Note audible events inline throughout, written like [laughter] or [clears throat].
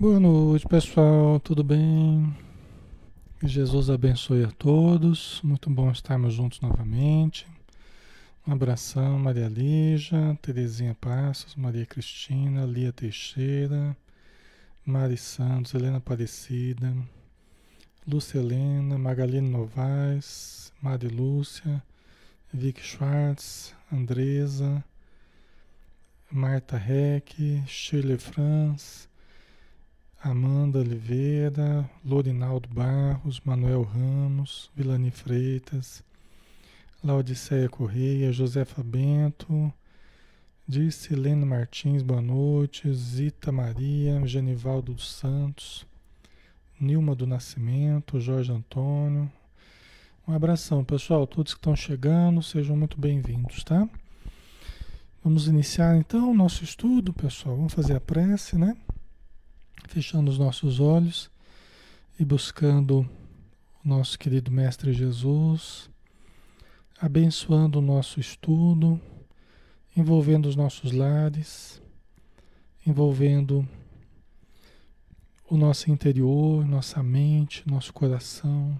Boa noite, pessoal. Tudo bem? Jesus abençoe a todos. Muito bom estarmos juntos novamente. Um abração, Maria Lígia, Terezinha Passos, Maria Cristina, Lia Teixeira, Mari Santos, Helena Aparecida, Lúcia Helena, Magalene Novaes, Mari Lúcia, Vicky Schwartz, Andresa, Marta Reck, Shirley Franz, Amanda Oliveira, Lorinaldo Barros, Manuel Ramos, Vilani Freitas, Laudiceia Correia, Josefa Bento, Dircilene Martins, boa noite, Zita Maria, Genivaldo dos Santos, Nilma do Nascimento, Jorge Antônio. Um abração, pessoal, todos que estão chegando, sejam muito bem-vindos, tá? Vamos iniciar então o nosso estudo, pessoal. Vamos fazer a prece, né? Fechando os nossos olhos e buscando o nosso querido Mestre Jesus, abençoando o nosso estudo, envolvendo os nossos lares, envolvendo o nosso interior, nossa mente, nosso coração,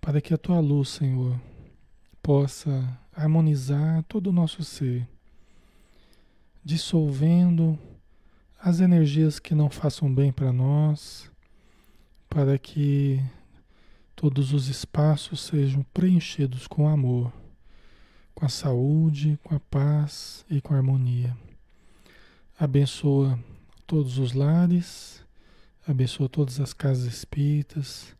para que a tua luz, Senhor, possa harmonizar todo o nosso ser, dissolvendo as energias que não façam bem para nós, para que todos os espaços sejam preenchidos com amor, com a saúde, com a paz e com a harmonia. Abençoa todos os lares, abençoa todas as casas espíritas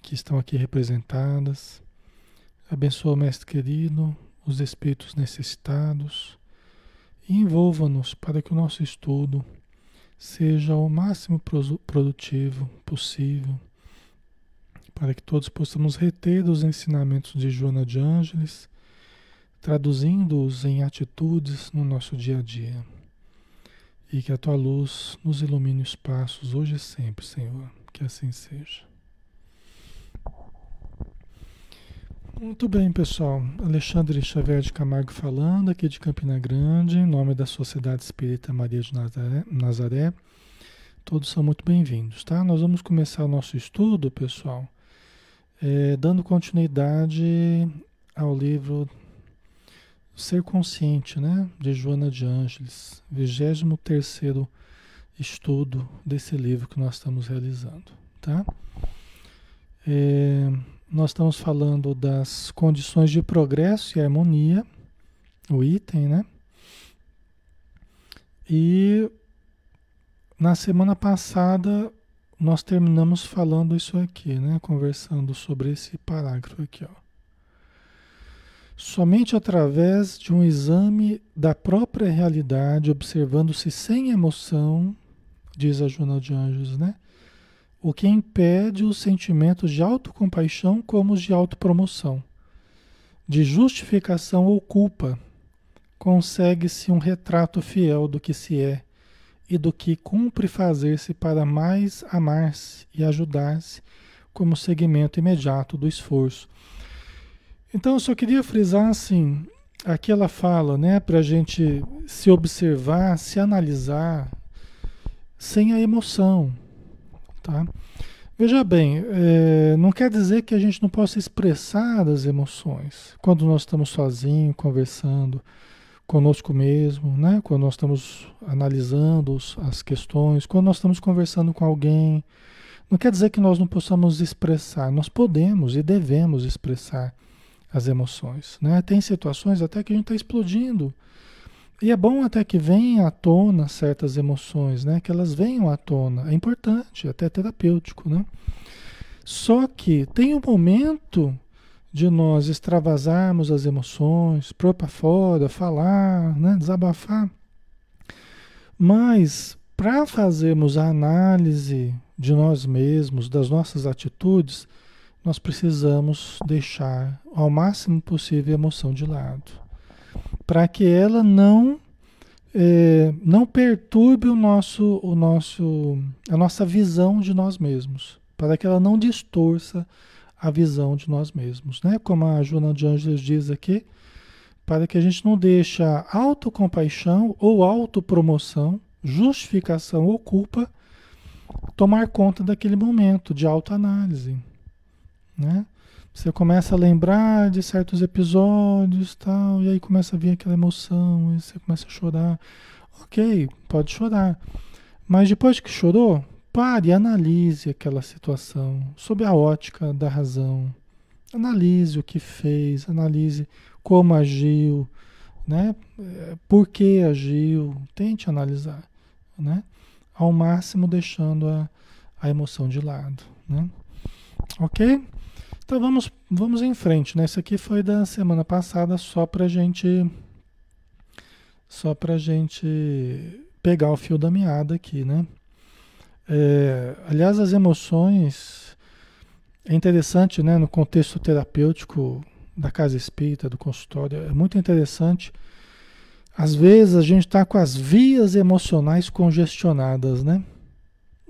que estão aqui representadas. Abençoa, Mestre querido, os espíritos necessitados e envolva-nos para que o nosso estudo seja o máximo produtivo possível, para que todos possamos reter os ensinamentos de Joana de Ângeles, traduzindo-os em atitudes no nosso dia a dia. E que a tua luz nos ilumine os passos hoje e sempre, Senhor. Que assim seja. Muito bem, pessoal. Alexandre Xavier de Camargo falando, aqui de Campina Grande, em nome da Sociedade Espírita Maria de Nazaré. Nazaré. Todos são muito bem-vindos, tá? Nós vamos começar o nosso estudo, pessoal, é, dando continuidade ao livro Ser Consciente, né? De Joana de Ângeles, 23 estudo desse livro que nós estamos realizando, tá? É, nós estamos falando das condições de progresso e harmonia, o item, né? E na semana passada nós terminamos falando isso aqui, né? Conversando sobre esse parágrafo aqui, ó. Somente através de um exame da própria realidade, observando-se sem emoção, diz a Joana de Anjos, né? O que impede os sentimentos de autocompaixão como os de autopromoção, de justificação ou culpa. Consegue-se um retrato fiel do que se é e do que cumpre fazer-se para mais amar-se e ajudar-se como segmento imediato do esforço. Então, eu só queria frisar assim, aqui ela fala, né, para a gente se observar, se analisar sem a emoção, Tá? Veja bem, é, não quer dizer que a gente não possa expressar as emoções quando nós estamos sozinhos, conversando conosco mesmo, né? quando nós estamos analisando as questões, quando nós estamos conversando com alguém. Não quer dizer que nós não possamos expressar, nós podemos e devemos expressar as emoções. Né? Tem situações até que a gente está explodindo e é bom até que venham à tona certas emoções, né? Que elas venham à tona. É importante, até terapêutico, né? Só que tem um momento de nós extravasarmos as emoções, pôr para fora, falar, né? desabafar. Mas para fazermos a análise de nós mesmos, das nossas atitudes, nós precisamos deixar ao máximo possível a emoção de lado para que ela não é, não perturbe o nosso, o nosso, a nossa visão de nós mesmos, para que ela não distorça a visão de nós mesmos, né? Como a Joana de Ângeles diz aqui, para que a gente não deixe a autocompaixão ou autopromoção, justificação ou culpa tomar conta daquele momento de autoanálise, né? Você começa a lembrar de certos episódios, tal, e aí começa a vir aquela emoção, e você começa a chorar. OK, pode chorar. Mas depois que chorou, pare analise aquela situação sob a ótica da razão. Analise o que fez, analise como agiu, né? Por que agiu, tente analisar, né? Ao máximo deixando a, a emoção de lado, né? Ok? Então vamos, vamos em frente, né? Isso aqui foi da semana passada só para gente só para gente pegar o fio da meada aqui, né? É, aliás, as emoções é interessante, né? No contexto terapêutico da casa espírita, do consultório, é muito interessante. Às vezes a gente está com as vias emocionais congestionadas, né?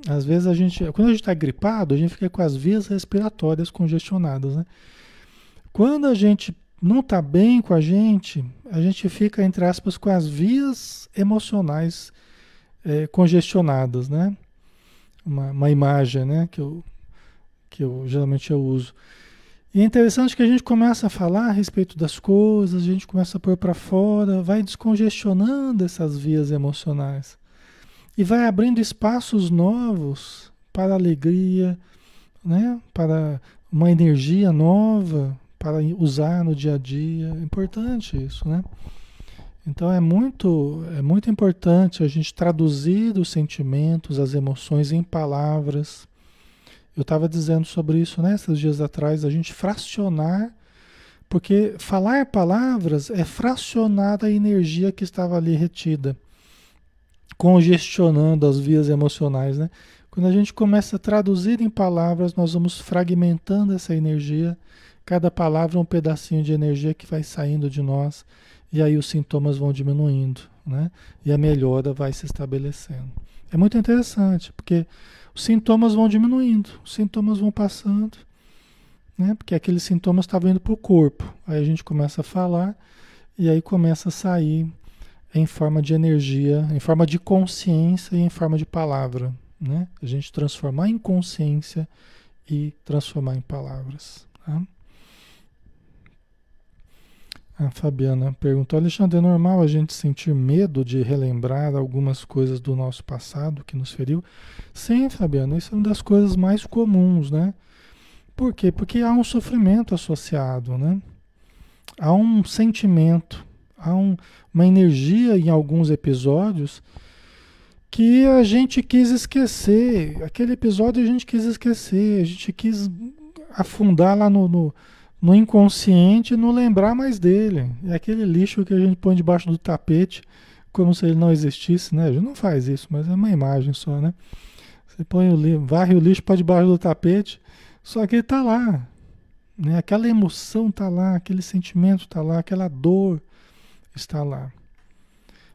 Às vezes a gente, quando a gente está gripado, a gente fica com as vias respiratórias congestionadas, né? Quando a gente não está bem com a gente, a gente fica, entre aspas, com as vias emocionais é, congestionadas, né? Uma, uma imagem, né? Que eu, que eu geralmente eu uso. E é interessante que a gente começa a falar a respeito das coisas, a gente começa a pôr para fora, vai descongestionando essas vias emocionais e vai abrindo espaços novos para alegria, né? para uma energia nova para usar no dia a dia. É importante isso, né? Então é muito, é muito importante a gente traduzir os sentimentos, as emoções em palavras eu estava dizendo sobre isso né, esses dias atrás, a gente fracionar, porque falar palavras é fracionar a energia que estava ali retida, congestionando as vias emocionais. Né? Quando a gente começa a traduzir em palavras, nós vamos fragmentando essa energia, cada palavra é um pedacinho de energia que vai saindo de nós, e aí os sintomas vão diminuindo, né? e a melhora vai se estabelecendo. É muito interessante, porque os sintomas vão diminuindo, os sintomas vão passando, né? Porque aqueles sintomas estavam indo para o corpo. Aí a gente começa a falar e aí começa a sair em forma de energia, em forma de consciência e em forma de palavra, né? A gente transformar em consciência e transformar em palavras. Tá? A Fabiana perguntou: Alexandre, é normal a gente sentir medo de relembrar algumas coisas do nosso passado que nos feriu? Sim, Fabiana, isso é uma das coisas mais comuns, né? Por quê? Porque há um sofrimento associado, né? Há um sentimento, há um, uma energia em alguns episódios que a gente quis esquecer. Aquele episódio a gente quis esquecer, a gente quis afundar lá no, no no inconsciente e não lembrar mais dele. É aquele lixo que a gente põe debaixo do tapete, como se ele não existisse, né? A gente não faz isso, mas é uma imagem só, né? Você põe o lixo, varre o lixo para debaixo do tapete, só que ele está lá. Né? Aquela emoção está lá, aquele sentimento está lá, aquela dor está lá.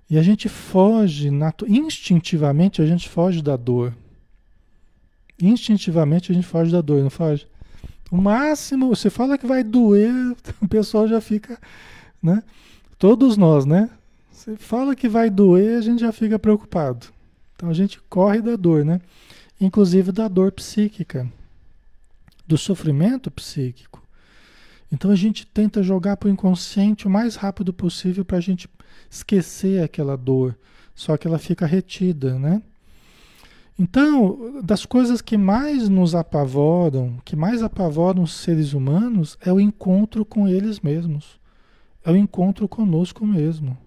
E a gente foge, instintivamente a gente foge da dor. Instintivamente a gente foge da dor, não foge? O máximo, você fala que vai doer, [laughs] o pessoal já fica, né? Todos nós, né? Você fala que vai doer, a gente já fica preocupado. Então a gente corre da dor, né? Inclusive da dor psíquica, do sofrimento psíquico. Então a gente tenta jogar para o inconsciente o mais rápido possível para a gente esquecer aquela dor. Só que ela fica retida, né? Então, das coisas que mais nos apavoram, que mais apavoram os seres humanos, é o encontro com eles mesmos. É o encontro conosco mesmo.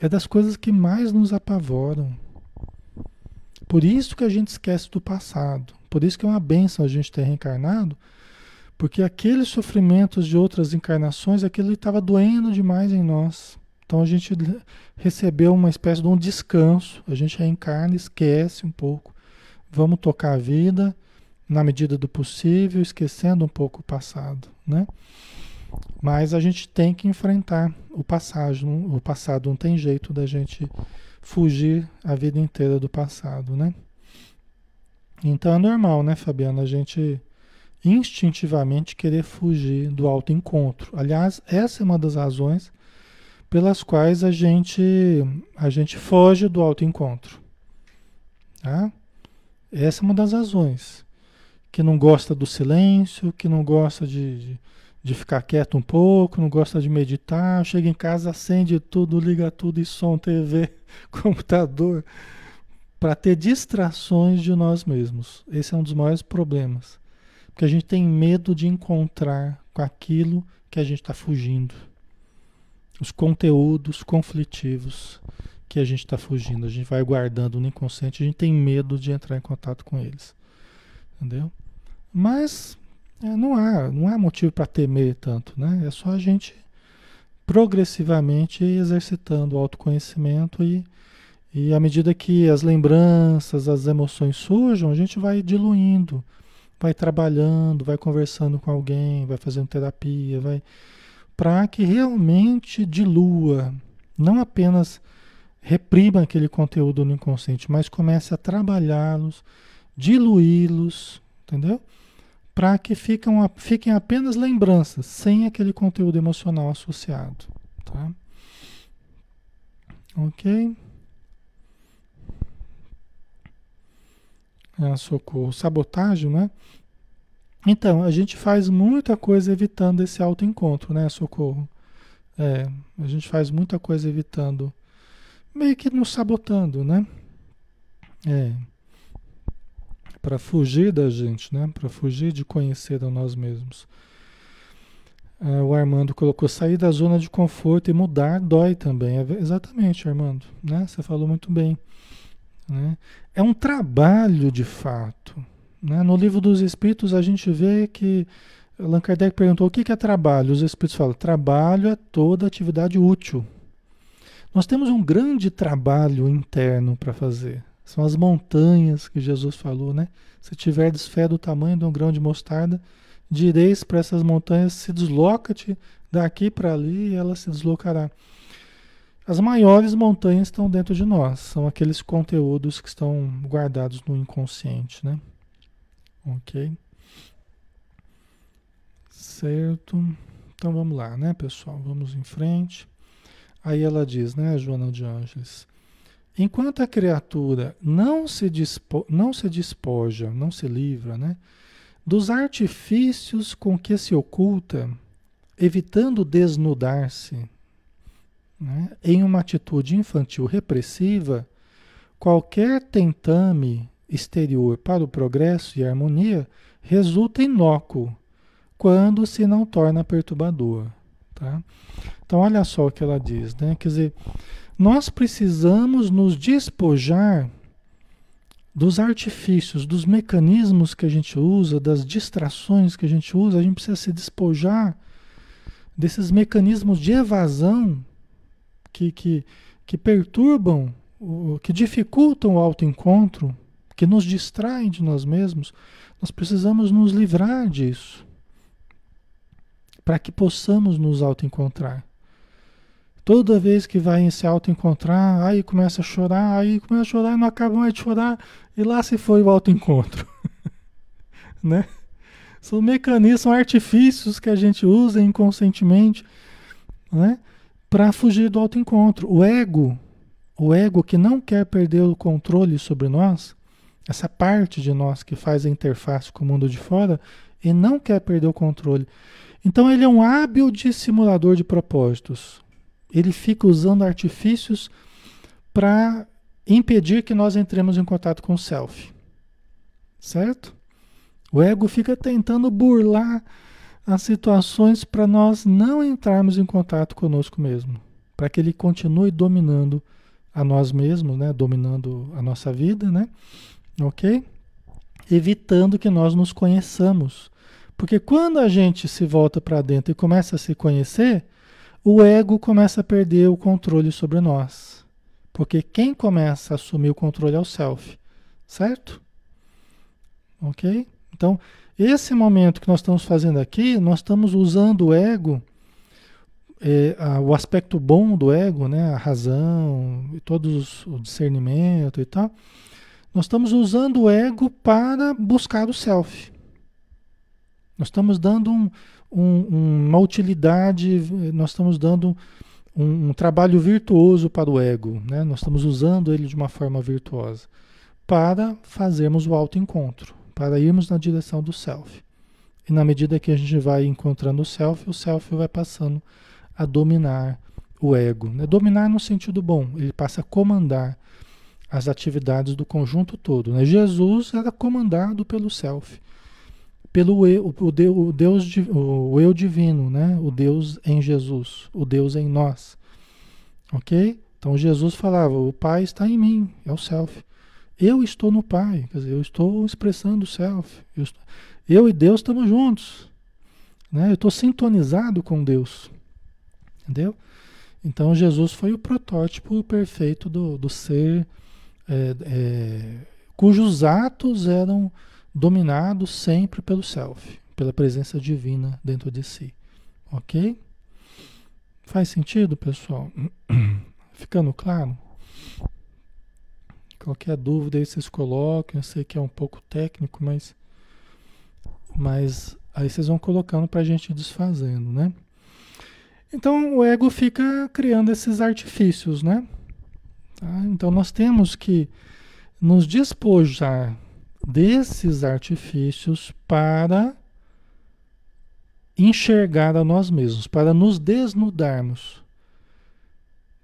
É das coisas que mais nos apavoram. Por isso que a gente esquece do passado. Por isso que é uma benção a gente ter reencarnado, porque aqueles sofrimentos de outras encarnações, aquilo estava doendo demais em nós. Então a gente recebeu uma espécie de um descanso, a gente reencarna, esquece um pouco. Vamos tocar a vida na medida do possível, esquecendo um pouco o passado, né? Mas a gente tem que enfrentar o passado, o passado não tem jeito da gente fugir a vida inteira do passado, né? Então é normal, né, Fabiana, a gente instintivamente querer fugir do autoencontro. Aliás, essa é uma das razões pelas quais a gente a gente foge do autoencontro. Tá? Essa é uma das razões. Que não gosta do silêncio, que não gosta de, de, de ficar quieto um pouco, não gosta de meditar, chega em casa, acende tudo, liga tudo e som, TV, [laughs] computador, para ter distrações de nós mesmos. Esse é um dos maiores problemas. Porque a gente tem medo de encontrar com aquilo que a gente está fugindo. Os conteúdos conflitivos que a gente está fugindo. A gente vai guardando no inconsciente, a gente tem medo de entrar em contato com eles. Entendeu? Mas é, não há, não há motivo para temer tanto, né? É só a gente progressivamente exercitando o autoconhecimento e, e à medida que as lembranças, as emoções surjam, a gente vai diluindo, vai trabalhando, vai conversando com alguém, vai fazendo terapia, vai para que realmente dilua, não apenas reprima aquele conteúdo no inconsciente, mas comece a trabalhá-los, diluí-los, entendeu? Para que fiquem, apenas lembranças, sem aquele conteúdo emocional associado, tá? Ok? Ah, socorro. Sabotagem, né? Então, a gente faz muita coisa evitando esse autoencontro, né, Socorro? É, a gente faz muita coisa evitando meio que nos sabotando, né? É. Para fugir da gente, né? Para fugir de conhecer a nós mesmos. É, o Armando colocou sair da zona de conforto e mudar dói também. É, exatamente, Armando, né? Você falou muito bem. Né? É um trabalho de fato. Né? No livro dos Espíritos a gente vê que Allan Kardec perguntou o que é trabalho. Os Espíritos falam: trabalho é toda atividade útil. Nós temos um grande trabalho interno para fazer. São as montanhas que Jesus falou, né? Se tiverdes fé do tamanho de um grão de mostarda, direis para essas montanhas: se desloca-te daqui para ali e ela se deslocará. As maiores montanhas estão dentro de nós, são aqueles conteúdos que estão guardados no inconsciente, né? Ok? Certo. Então vamos lá, né, pessoal? Vamos em frente. Aí ela diz, né, Joana de Ângeles, enquanto a criatura não se, dispo, não se despoja, não se livra, né, dos artifícios com que se oculta, evitando desnudar-se, né, em uma atitude infantil repressiva, qualquer tentame exterior para o progresso e harmonia resulta inócuo quando se não torna perturbador. Tá? Então, olha só o que ela diz, né? Quer dizer, nós precisamos nos despojar dos artifícios, dos mecanismos que a gente usa, das distrações que a gente usa, a gente precisa se despojar desses mecanismos de evasão que, que, que perturbam, que dificultam o autoencontro, que nos distraem de nós mesmos. Nós precisamos nos livrar disso para que possamos nos autoencontrar. Toda vez que vai se autoencontrar, aí começa a chorar, aí começa a chorar não acaba mais de chorar, e lá se foi o autoencontro. [laughs] né? São mecanismos, são artifícios que a gente usa inconscientemente né? Para fugir do autoencontro. O ego, o ego que não quer perder o controle sobre nós, essa parte de nós que faz a interface com o mundo de fora, e não quer perder o controle. Então ele é um hábil dissimulador de propósitos. Ele fica usando artifícios para impedir que nós entremos em contato com o self. Certo? O ego fica tentando burlar as situações para nós não entrarmos em contato conosco mesmo, para que ele continue dominando a nós mesmos, né? dominando a nossa vida, né? ok? Evitando que nós nos conheçamos. Porque quando a gente se volta para dentro e começa a se conhecer, o ego começa a perder o controle sobre nós. Porque quem começa a assumir o controle é o self, certo? Ok? Então, esse momento que nós estamos fazendo aqui, nós estamos usando o ego, é, a, o aspecto bom do ego, né, a razão, todos o discernimento e tal. Nós estamos usando o ego para buscar o self. Nós estamos dando um, um, uma utilidade, nós estamos dando um, um, trabalho virtuoso para o ego, né? nós estamos usando ele de uma forma virtuosa, para fazermos o autoencontro, para irmos na direção do self. E na medida que a gente vai encontrando o self, o self vai passando a dominar o ego. Né? Dominar no sentido bom, ele passa a comandar as atividades do conjunto todo. Né? Jesus era comandado pelo self, pelo eu, o, o, Deus, o eu divino, né? o Deus em Jesus, o Deus em nós. Ok? Então Jesus falava: o Pai está em mim, é o self. Eu estou no Pai, quer dizer, eu estou expressando o self. Eu, estou, eu e Deus estamos juntos. Né? Eu estou sintonizado com Deus. Entendeu? Então Jesus foi o protótipo perfeito do, do ser é, é, cujos atos eram dominados sempre pelo self, pela presença divina dentro de si. Ok? Faz sentido, pessoal? [clears throat] Ficando claro? Qualquer dúvida aí vocês coloquem. Eu sei que é um pouco técnico, mas, mas aí vocês vão colocando para a gente desfazendo, né? Então o ego fica criando esses artifícios, né? Tá? Então nós temos que nos despojar desses artifícios para enxergar a nós mesmos, para nos desnudarmos.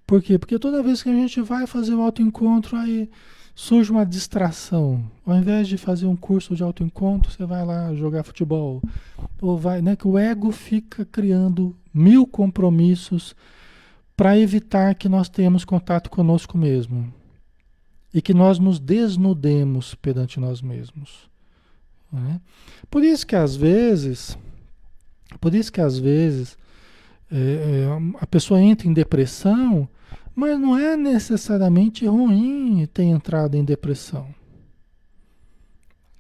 Por quê? Porque toda vez que a gente vai fazer o autoencontro, aí surge uma distração. Ao invés de fazer um curso de autoencontro, você vai lá jogar futebol. Ou vai, né? Que o ego fica criando mil compromissos para evitar que nós tenhamos contato conosco mesmo. E que nós nos desnudemos perante nós mesmos. Né? Por isso que às vezes, por isso que às vezes é, é a pessoa entra em depressão mas não é necessariamente ruim ter entrado em depressão.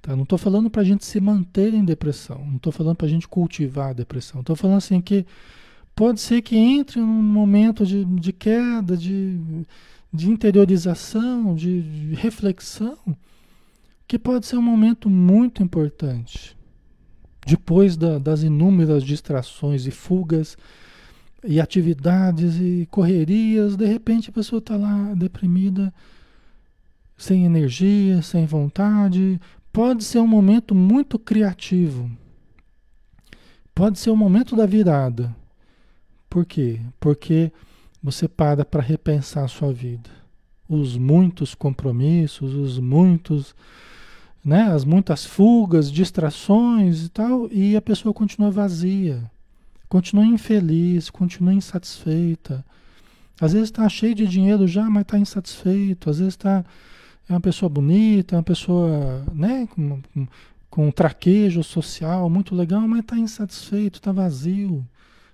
Tá? Não estou falando para a gente se manter em depressão. Não estou falando para a gente cultivar a depressão. Estou falando assim que pode ser que entre num momento de, de queda, de, de interiorização, de, de reflexão, que pode ser um momento muito importante. Depois da, das inúmeras distrações e fugas e atividades e correrias, de repente a pessoa está lá deprimida, sem energia, sem vontade. Pode ser um momento muito criativo. Pode ser o um momento da virada. Por quê? Porque você para para repensar a sua vida. Os muitos compromissos, os muitos, né, as muitas fugas, distrações e tal, e a pessoa continua vazia Continua infeliz, continua insatisfeita. Às vezes está cheio de dinheiro já, mas está insatisfeito. Às vezes está é uma pessoa bonita, é uma pessoa né, com, com, um traquejo social muito legal, mas está insatisfeito, está vazio,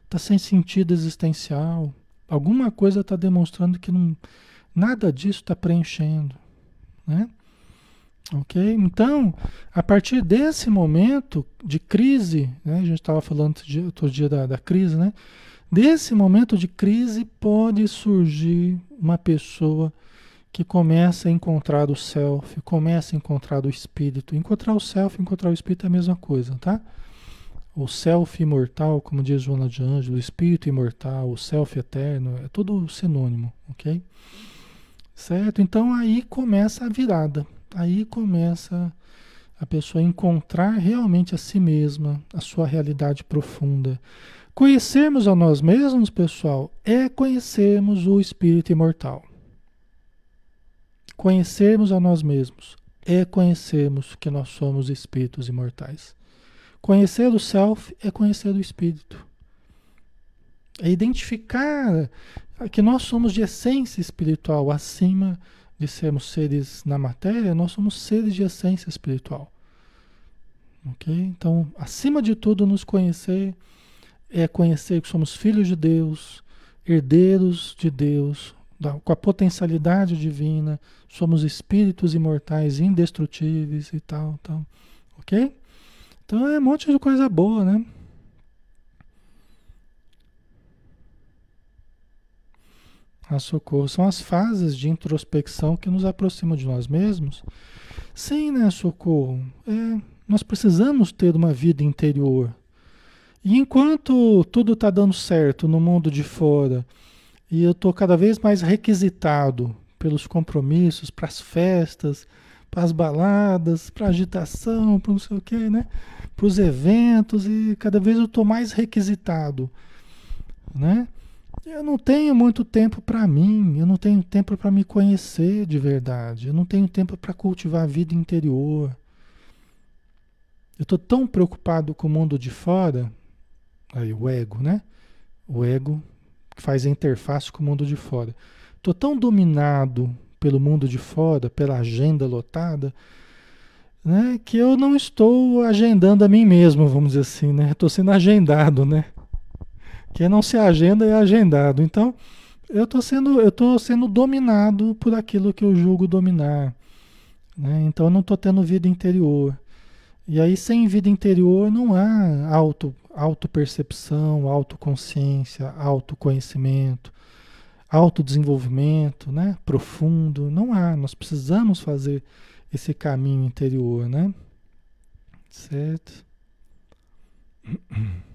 está sem sentido existencial. Alguma coisa está demonstrando que não, nada disso está preenchendo. Né? Ok? Então, a partir desse momento de crise, né, a gente estava falando outro dia da, da crise, né? Desse momento de crise pode surgir uma pessoa que começa a encontrar o self, começa a encontrar o espírito. Encontrar o self, encontrar o espírito é a mesma coisa, tá? O self imortal, como diz Joana de Ângelo, o espírito imortal, o self eterno, é tudo sinônimo, ok? Certo? Então aí começa a virada. Aí começa a pessoa a encontrar realmente a si mesma, a sua realidade profunda. Conhecermos a nós mesmos, pessoal, é conhecermos o espírito imortal. Conhecermos a nós mesmos é conhecermos que nós somos espíritos imortais. Conhecer o self é conhecer o espírito. É identificar que nós somos de essência espiritual acima sermos seres na matéria, nós somos seres de essência espiritual. Ok? Então, acima de tudo, nos conhecer é conhecer que somos filhos de Deus, herdeiros de Deus, da, com a potencialidade divina, somos espíritos imortais, indestrutíveis e tal, tal. Ok? Então é um monte de coisa boa, né? A socorro. São as fases de introspecção que nos aproximam de nós mesmos. Sim, né, socorro? É, nós precisamos ter uma vida interior. E enquanto tudo está dando certo no mundo de fora, e eu estou cada vez mais requisitado pelos compromissos, para as festas, para as baladas, para agitação, para não sei o quê, né? Para os eventos e cada vez eu estou mais requisitado, né? Eu não tenho muito tempo para mim, eu não tenho tempo para me conhecer de verdade, eu não tenho tempo para cultivar a vida interior. Eu estou tão preocupado com o mundo de fora, aí o ego, né? O ego que faz a interface com o mundo de fora. Estou tão dominado pelo mundo de fora, pela agenda lotada, né, que eu não estou agendando a mim mesmo, vamos dizer assim, né? Estou sendo agendado, né? Quem não se agenda é agendado. Então, eu estou sendo, eu sendo dominado por aquilo que eu julgo dominar. Né? Então, eu não estou tendo vida interior. E aí, sem vida interior, não há auto, autopercepção, autoconsciência, autoconhecimento, autodesenvolvimento né? profundo. Não há. Nós precisamos fazer esse caminho interior, né? Certo? [clears throat]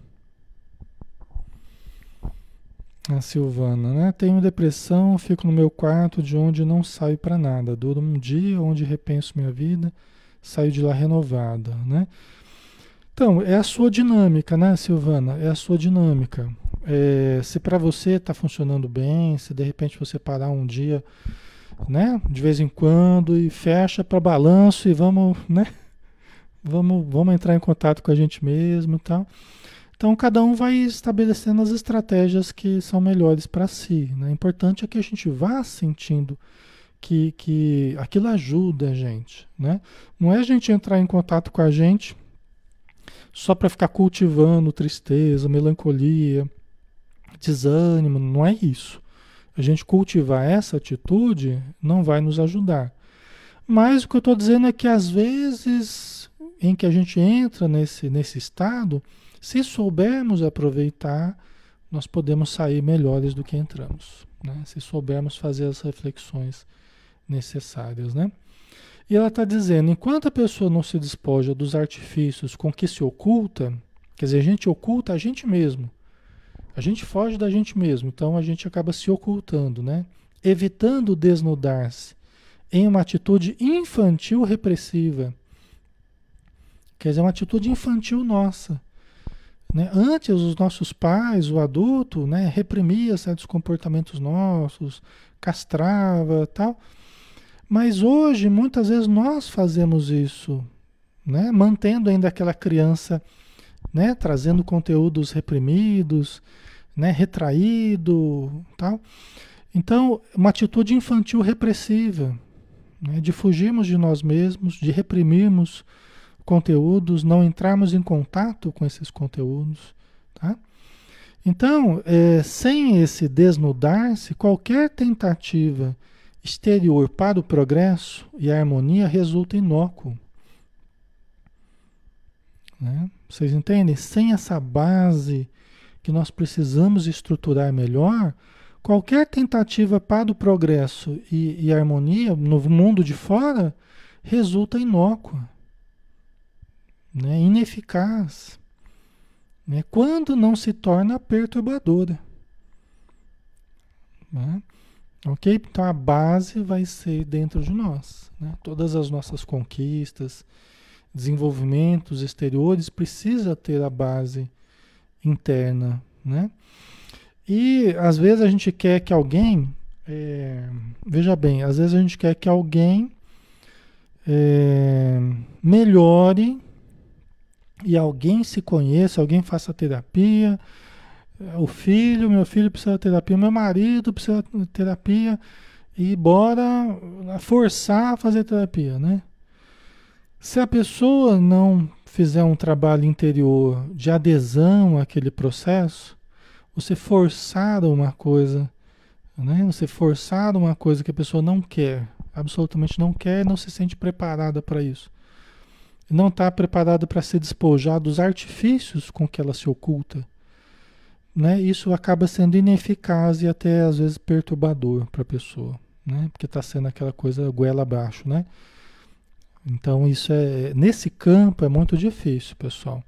A Silvana, né? Tenho depressão, fico no meu quarto de onde não saio para nada. Duro um dia onde repenso minha vida, saio de lá renovada, né? Então, é a sua dinâmica, né, Silvana? É a sua dinâmica. É, se para você está funcionando bem, se de repente você parar um dia, né, de vez em quando e fecha para balanço e vamos, né? [laughs] Vamos, vamos entrar em contato com a gente mesmo e tal. Então, cada um vai estabelecendo as estratégias que são melhores para si. Né? O importante é que a gente vá sentindo que, que aquilo ajuda a gente. Né? Não é a gente entrar em contato com a gente só para ficar cultivando tristeza, melancolia, desânimo. Não é isso. A gente cultivar essa atitude não vai nos ajudar. Mas o que eu estou dizendo é que às vezes em que a gente entra nesse, nesse estado se soubermos aproveitar, nós podemos sair melhores do que entramos. Né? Se soubermos fazer as reflexões necessárias. Né? E ela está dizendo: enquanto a pessoa não se despoja dos artifícios com que se oculta, quer dizer, a gente oculta a gente mesmo. A gente foge da gente mesmo, então a gente acaba se ocultando, né? evitando desnudar-se em uma atitude infantil repressiva. Quer dizer, uma atitude infantil nossa. Né? Antes, os nossos pais, o adulto, né, reprimia certos comportamentos nossos, castrava tal. Mas hoje, muitas vezes, nós fazemos isso, né? mantendo ainda aquela criança, né? trazendo conteúdos reprimidos, né? retraído, tal. Então, uma atitude infantil repressiva, né? de fugirmos de nós mesmos, de reprimirmos conteúdos, não entrarmos em contato com esses conteúdos. Tá? Então, é, sem esse desnudar-se, qualquer tentativa exterior para o progresso e a harmonia resulta inócuo. Né? Vocês entendem? Sem essa base que nós precisamos estruturar melhor, qualquer tentativa para o progresso e, e harmonia no mundo de fora resulta inócua né, ineficaz, né, quando não se torna perturbadora. Né? Ok? Então a base vai ser dentro de nós. Né? Todas as nossas conquistas, desenvolvimentos exteriores precisa ter a base interna, né? E às vezes a gente quer que alguém, é, veja bem, às vezes a gente quer que alguém é, melhore e alguém se conheça, alguém faça terapia, o filho, meu filho precisa de terapia, meu marido precisa de terapia, e bora forçar a fazer terapia, né? Se a pessoa não fizer um trabalho interior de adesão àquele processo, você forçar uma coisa, né? Você forçar uma coisa que a pessoa não quer, absolutamente não quer, não se sente preparada para isso não está preparado para se despojar dos artifícios com que ela se oculta, né? Isso acaba sendo ineficaz e até às vezes perturbador para a pessoa, né? Porque está sendo aquela coisa goela abaixo, né? Então isso é nesse campo é muito difícil, pessoal,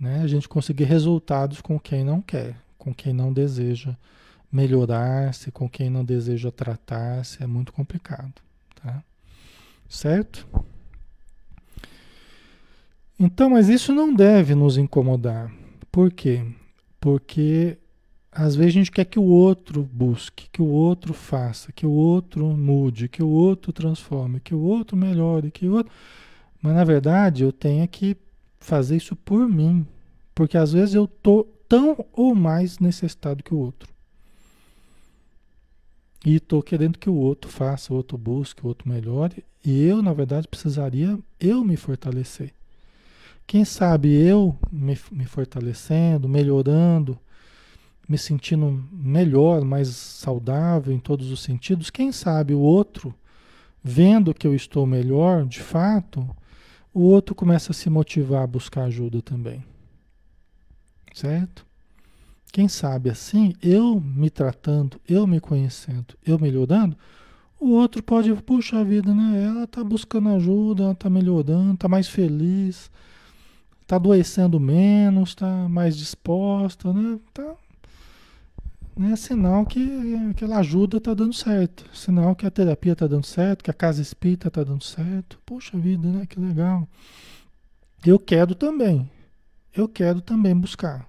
né? A gente conseguir resultados com quem não quer, com quem não deseja melhorar-se, com quem não deseja tratar-se, é muito complicado, tá? Certo? Então, mas isso não deve nos incomodar. Por quê? Porque às vezes a gente quer que o outro busque, que o outro faça, que o outro mude, que o outro transforme, que o outro melhore, que o outro. Mas na verdade eu tenho que fazer isso por mim. Porque às vezes eu tô tão ou mais necessitado que o outro. E estou querendo que o outro faça, o outro busque, o outro melhore. E eu, na verdade, precisaria eu me fortalecer. Quem sabe eu me, me fortalecendo, melhorando, me sentindo melhor, mais saudável em todos os sentidos, quem sabe o outro, vendo que eu estou melhor, de fato, o outro começa a se motivar a buscar ajuda também. Certo? Quem sabe assim, eu me tratando, eu me conhecendo, eu melhorando, o outro pode, puxa vida, né? Ela tá buscando ajuda, ela tá melhorando, tá mais feliz, Está adoecendo menos, está mais disposta, né? Tá, né? Sinal que aquela ajuda está dando certo. Sinal que a terapia está dando certo, que a casa espírita está dando certo. Poxa vida, né? Que legal. Eu quero também. Eu quero também buscar.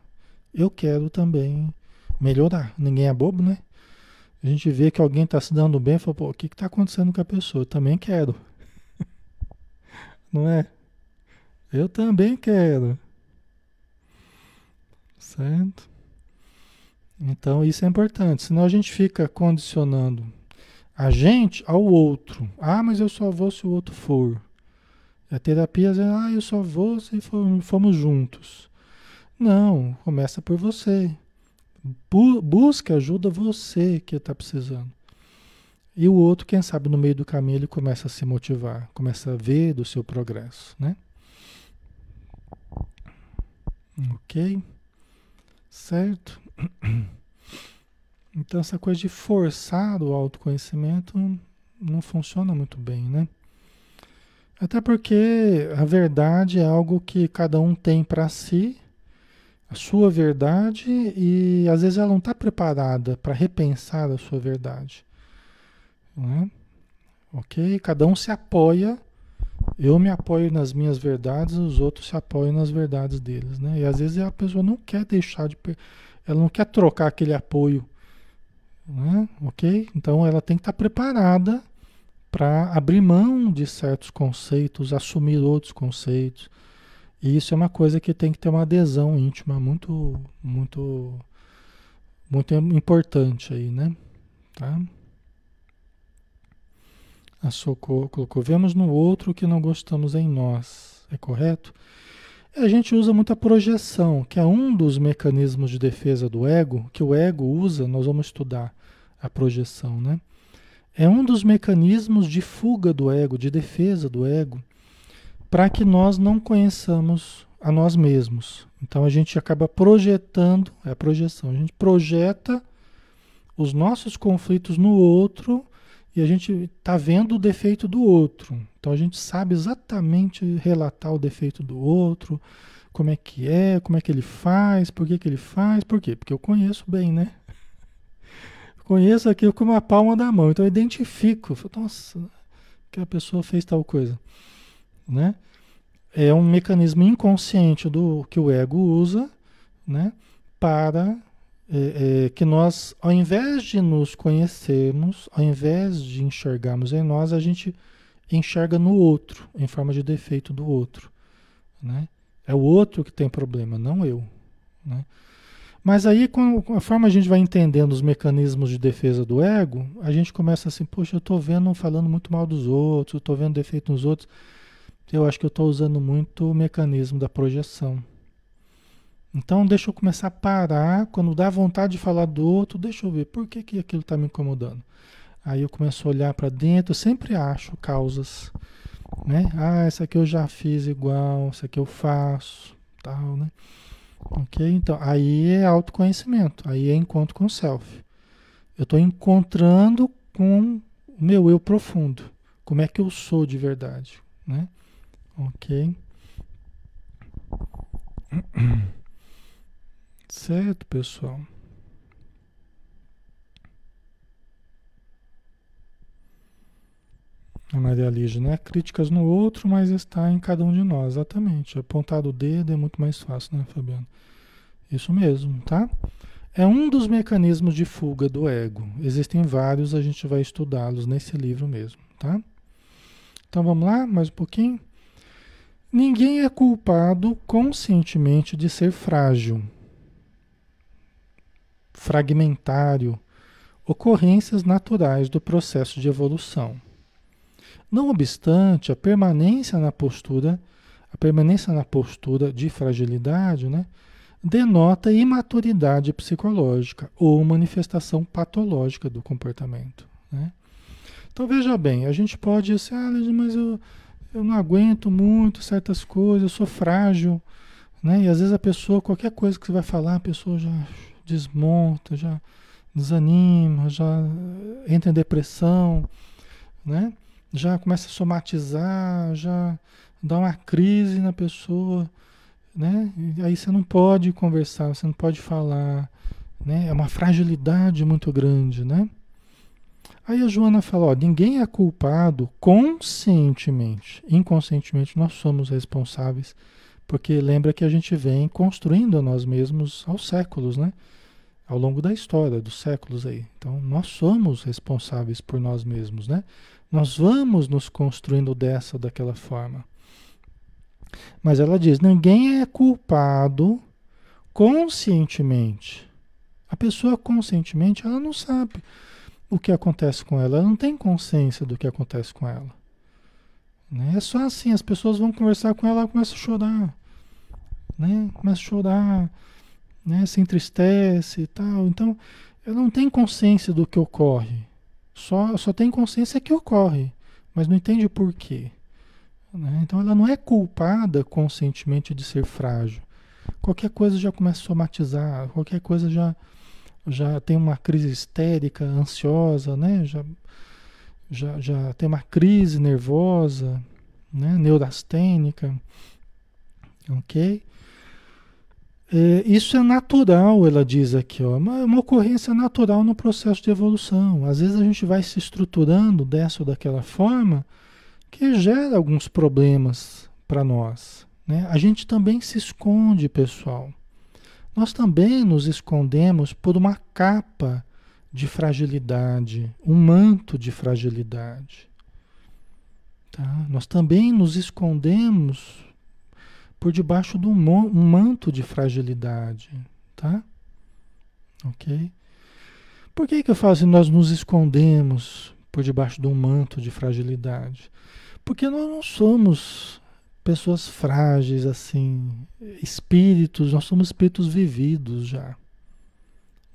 Eu quero também melhorar. Ninguém é bobo, né? A gente vê que alguém está se dando bem fala, pô, o que está acontecendo com a pessoa? Eu também quero. [laughs] Não é? Eu também quero. Certo? Então isso é importante, senão a gente fica condicionando a gente ao outro. Ah, mas eu só vou se o outro for. A terapia diz, ah, eu só vou se formos juntos. Não, começa por você. Bu busca ajuda você que está precisando. E o outro, quem sabe, no meio do caminho ele começa a se motivar, começa a ver do seu progresso, né? Ok? Certo? [clears throat] Então, essa coisa de forçar o autoconhecimento não funciona muito bem, né? Até porque a verdade é algo que cada um tem para si, a sua verdade, e às vezes ela não está preparada para repensar a sua verdade. Né? Ok? Cada um se apoia eu me apoio nas minhas verdades, os outros se apoiam nas verdades deles, né? E às vezes a pessoa não quer deixar de, ela não quer trocar aquele apoio, né? Ok? Então ela tem que estar preparada para abrir mão de certos conceitos, assumir outros conceitos. E isso é uma coisa que tem que ter uma adesão íntima muito, muito, muito importante aí, né? Tá? A Socorro colocou: vemos no outro o que não gostamos em nós. É correto? A gente usa muita projeção, que é um dos mecanismos de defesa do ego, que o ego usa, nós vamos estudar a projeção, né? É um dos mecanismos de fuga do ego, de defesa do ego, para que nós não conheçamos a nós mesmos. Então a gente acaba projetando, é a projeção, a gente projeta os nossos conflitos no outro e a gente está vendo o defeito do outro. Então a gente sabe exatamente relatar o defeito do outro, como é que é, como é que ele faz, por que, que ele faz, por quê? Porque eu conheço bem, né? [laughs] Conheço aquilo como a palma da mão, então eu identifico, nossa, que a pessoa fez tal coisa, né? É um mecanismo inconsciente do que o ego usa, né, para é, é, que nós, ao invés de nos conhecermos, ao invés de enxergarmos em nós, a gente enxerga no outro, em forma de defeito do outro. Né? É o outro que tem problema, não eu. Né? Mas aí, conforme a gente vai entendendo os mecanismos de defesa do ego, a gente começa assim, poxa, eu estou vendo falando muito mal dos outros, eu estou vendo defeito nos outros. Eu acho que eu estou usando muito o mecanismo da projeção. Então deixa eu começar a parar, quando dá vontade de falar do outro, deixa eu ver por que, que aquilo está me incomodando. Aí eu começo a olhar para dentro, eu sempre acho causas, né? Ah, essa aqui eu já fiz igual, essa aqui eu faço, tal, né? Ok? Então, aí é autoconhecimento, aí é encontro com o self. Eu estou encontrando com o meu eu profundo, como é que eu sou de verdade, né? Ok? [clears throat] Certo, pessoal? A Maria Lígia, né? Críticas no outro, mas está em cada um de nós, exatamente. Apontar o dedo é muito mais fácil, né, Fabiano? Isso mesmo, tá? É um dos mecanismos de fuga do ego. Existem vários, a gente vai estudá-los nesse livro mesmo, tá? Então vamos lá, mais um pouquinho. Ninguém é culpado conscientemente de ser frágil, fragmentário, ocorrências naturais do processo de evolução. Não obstante, a permanência na postura, a permanência na postura de fragilidade, né, denota imaturidade psicológica ou manifestação patológica do comportamento. Né? Então veja bem, a gente pode dizer, ah, mas eu, eu não aguento muito certas coisas, eu sou frágil, né? E às vezes a pessoa, qualquer coisa que você vai falar, a pessoa já desmonta, já desanima, já entra em depressão, né? Já começa a somatizar, já dá uma crise na pessoa, né? E aí você não pode conversar, você não pode falar, né? É uma fragilidade muito grande, né? Aí a Joana fala, ninguém é culpado conscientemente. Inconscientemente nós somos responsáveis, porque lembra que a gente vem construindo a nós mesmos aos séculos, né? Ao longo da história, dos séculos aí. Então nós somos responsáveis por nós mesmos, né? Nós vamos nos construindo dessa daquela forma. Mas ela diz: ninguém é culpado conscientemente. A pessoa conscientemente, ela não sabe o que acontece com ela, ela não tem consciência do que acontece com ela. Né? É só assim, as pessoas vão conversar com ela, ela começa a chorar. Né? Começa a chorar, né? se entristece e tal. Então, ela não tem consciência do que ocorre. Só, só tem consciência que ocorre, mas não entende o porquê. Né? Então ela não é culpada conscientemente de ser frágil. Qualquer coisa já começa a somatizar, qualquer coisa já, já tem uma crise histérica, ansiosa, né? já, já, já tem uma crise nervosa, né? neurastênica. Ok? É, isso é natural, ela diz aqui, ó, uma, uma ocorrência natural no processo de evolução. Às vezes a gente vai se estruturando dessa ou daquela forma que gera alguns problemas para nós. Né? A gente também se esconde, pessoal. Nós também nos escondemos por uma capa de fragilidade, um manto de fragilidade. Tá? Nós também nos escondemos por debaixo de um manto de fragilidade. Tá? Ok? Por que, que eu falo assim, nós nos escondemos por debaixo de um manto de fragilidade? Porque nós não somos pessoas frágeis assim, espíritos, nós somos espíritos vividos já.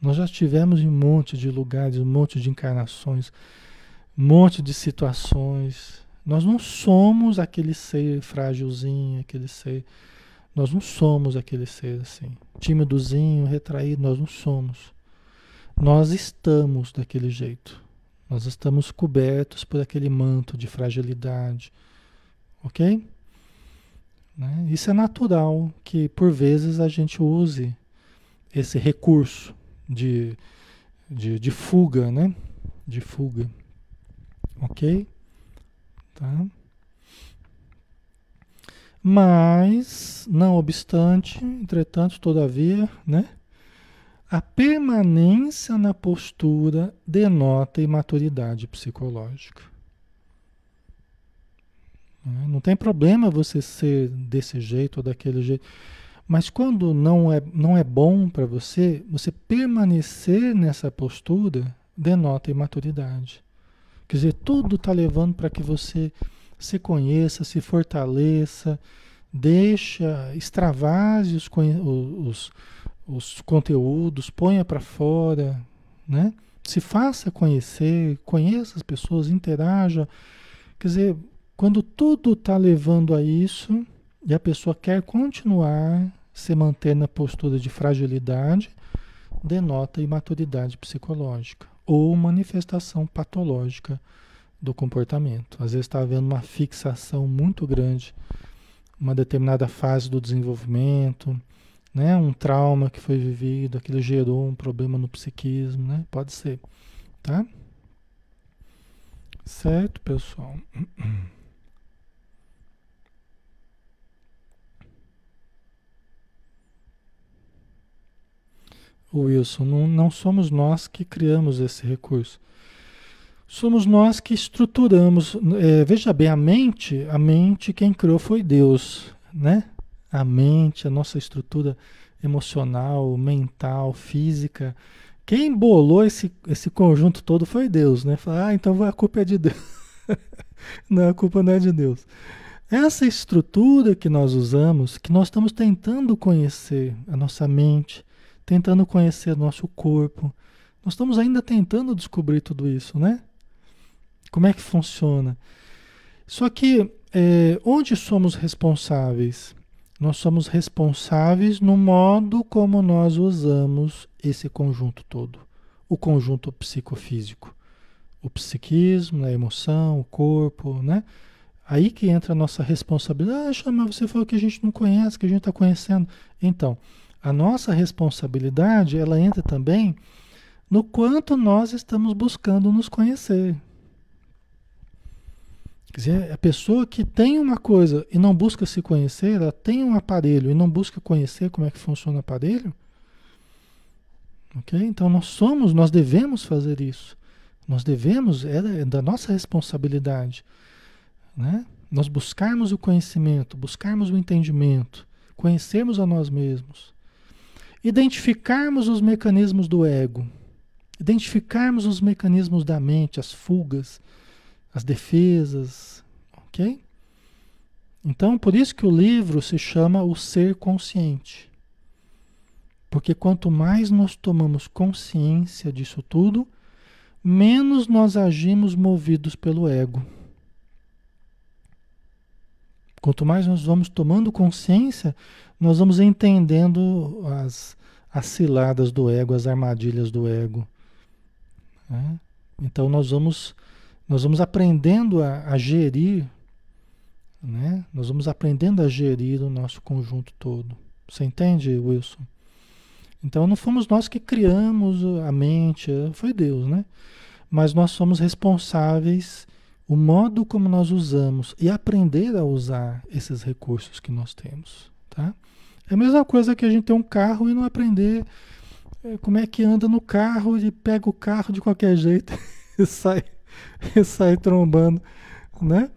Nós já estivemos em um monte de lugares, um monte de encarnações, um monte de situações. Nós não somos aquele ser frágilzinho, aquele ser. Nós não somos aquele ser assim, tímidozinho, retraído, nós não somos. Nós estamos daquele jeito. Nós estamos cobertos por aquele manto de fragilidade. Ok? Né? Isso é natural que por vezes a gente use esse recurso de, de, de fuga, né? De fuga. Ok? Tá? Mas, não obstante, entretanto, todavia, né? A permanência na postura denota imaturidade psicológica. Né? Não tem problema você ser desse jeito ou daquele jeito. Mas quando não é, não é bom para você, você permanecer nessa postura denota imaturidade. Quer dizer, tudo está levando para que você se conheça, se fortaleça, deixa, extravase os, os, os conteúdos, ponha para fora, né? Se faça conhecer, conheça as pessoas, interaja. Quer dizer, quando tudo está levando a isso e a pessoa quer continuar se manter na postura de fragilidade, denota imaturidade psicológica ou manifestação patológica do comportamento. Às vezes está havendo uma fixação muito grande, uma determinada fase do desenvolvimento, né? Um trauma que foi vivido, aquilo gerou um problema no psiquismo, né? Pode ser, tá? Certo, pessoal? [clears throat] Wilson, não, não somos nós que criamos esse recurso. Somos nós que estruturamos. É, veja bem, a mente, a mente quem criou foi Deus, né? A mente, a nossa estrutura emocional, mental, física. Quem bolou esse, esse conjunto todo foi Deus, né? Fala, ah, então a culpa é de Deus. [laughs] não, a culpa não é de Deus. Essa estrutura que nós usamos, que nós estamos tentando conhecer a nossa mente, tentando conhecer nosso corpo. Nós estamos ainda tentando descobrir tudo isso, né? Como é que funciona? Só que é, onde somos responsáveis? Nós somos responsáveis no modo como nós usamos esse conjunto todo, o conjunto psicofísico, o psiquismo, a emoção, o corpo, né? Aí que entra a nossa responsabilidade. Ah, chama, você falou que a gente não conhece, que a gente está conhecendo. Então, a nossa responsabilidade, ela entra também no quanto nós estamos buscando nos conhecer. Quer dizer, a pessoa que tem uma coisa e não busca se conhecer, ela tem um aparelho e não busca conhecer como é que funciona o aparelho, ok? Então nós somos, nós devemos fazer isso. Nós devemos, é, é da nossa responsabilidade, né? Nós buscarmos o conhecimento, buscarmos o entendimento, conhecermos a nós mesmos identificarmos os mecanismos do ego, identificarmos os mecanismos da mente, as fugas, as defesas, ok? Então, por isso que o livro se chama O Ser Consciente. Porque quanto mais nós tomamos consciência disso tudo, menos nós agimos movidos pelo ego. Quanto mais nós vamos tomando consciência, nós vamos entendendo as, as ciladas do ego, as armadilhas do ego. Né? Então nós vamos, nós vamos aprendendo a, a gerir, né? nós vamos aprendendo a gerir o nosso conjunto todo. Você entende, Wilson? Então não fomos nós que criamos a mente, foi Deus, né? Mas nós somos responsáveis o modo como nós usamos e aprender a usar esses recursos que nós temos, tá? É a mesma coisa que a gente ter um carro e não aprender é, como é que anda no carro e pega o carro de qualquer jeito [laughs] e sai, e sai trombando, né?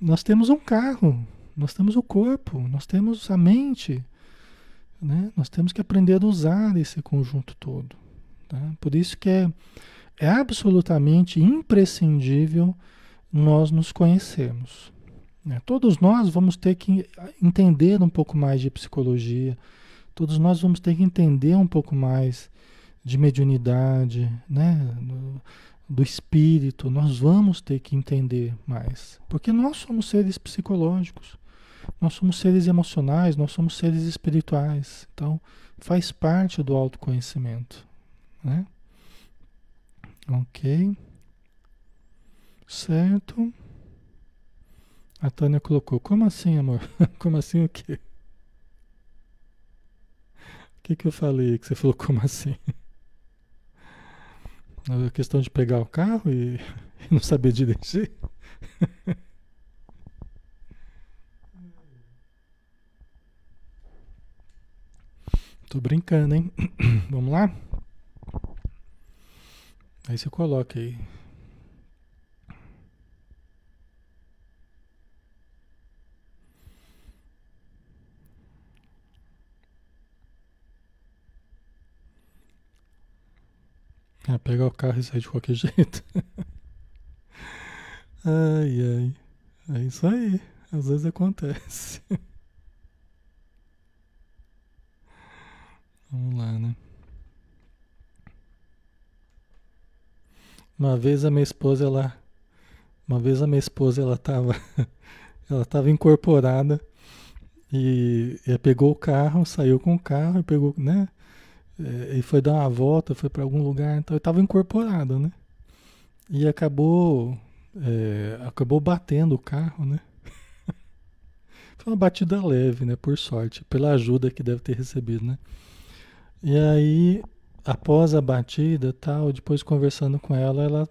Nós temos um carro, nós temos o corpo, nós temos a mente, né? Nós temos que aprender a usar esse conjunto todo. Tá? Por isso que é, é absolutamente imprescindível nós nos conhecermos. Né? Todos nós vamos ter que entender um pouco mais de psicologia, todos nós vamos ter que entender um pouco mais de mediunidade, né? do, do espírito, nós vamos ter que entender mais, porque nós somos seres psicológicos, nós somos seres emocionais, nós somos seres espirituais, então faz parte do autoconhecimento, né? Ok, certo. A Tânia colocou, como assim, amor? [laughs] como assim o quê? O que, que eu falei que você falou, como assim? A questão de pegar o carro e, e [laughs] não saber dirigir? [laughs] Tô brincando, hein? [clears throat] Vamos lá? Aí você coloca aí. É, pegar o carro e sair de qualquer [laughs] jeito. ai, ai. É isso aí. Às vezes acontece. [laughs] Vamos lá, né? Uma vez a minha esposa, ela. Uma vez a minha esposa, ela tava. [laughs] ela tava incorporada. E, e pegou o carro, saiu com o carro e pegou, né? É, e foi dar uma volta, foi para algum lugar, então eu estava incorporado, né? E acabou, é, acabou batendo o carro, né? [laughs] foi uma batida leve, né? Por sorte, pela ajuda que deve ter recebido, né? E aí, após a batida tal, depois conversando com ela, ela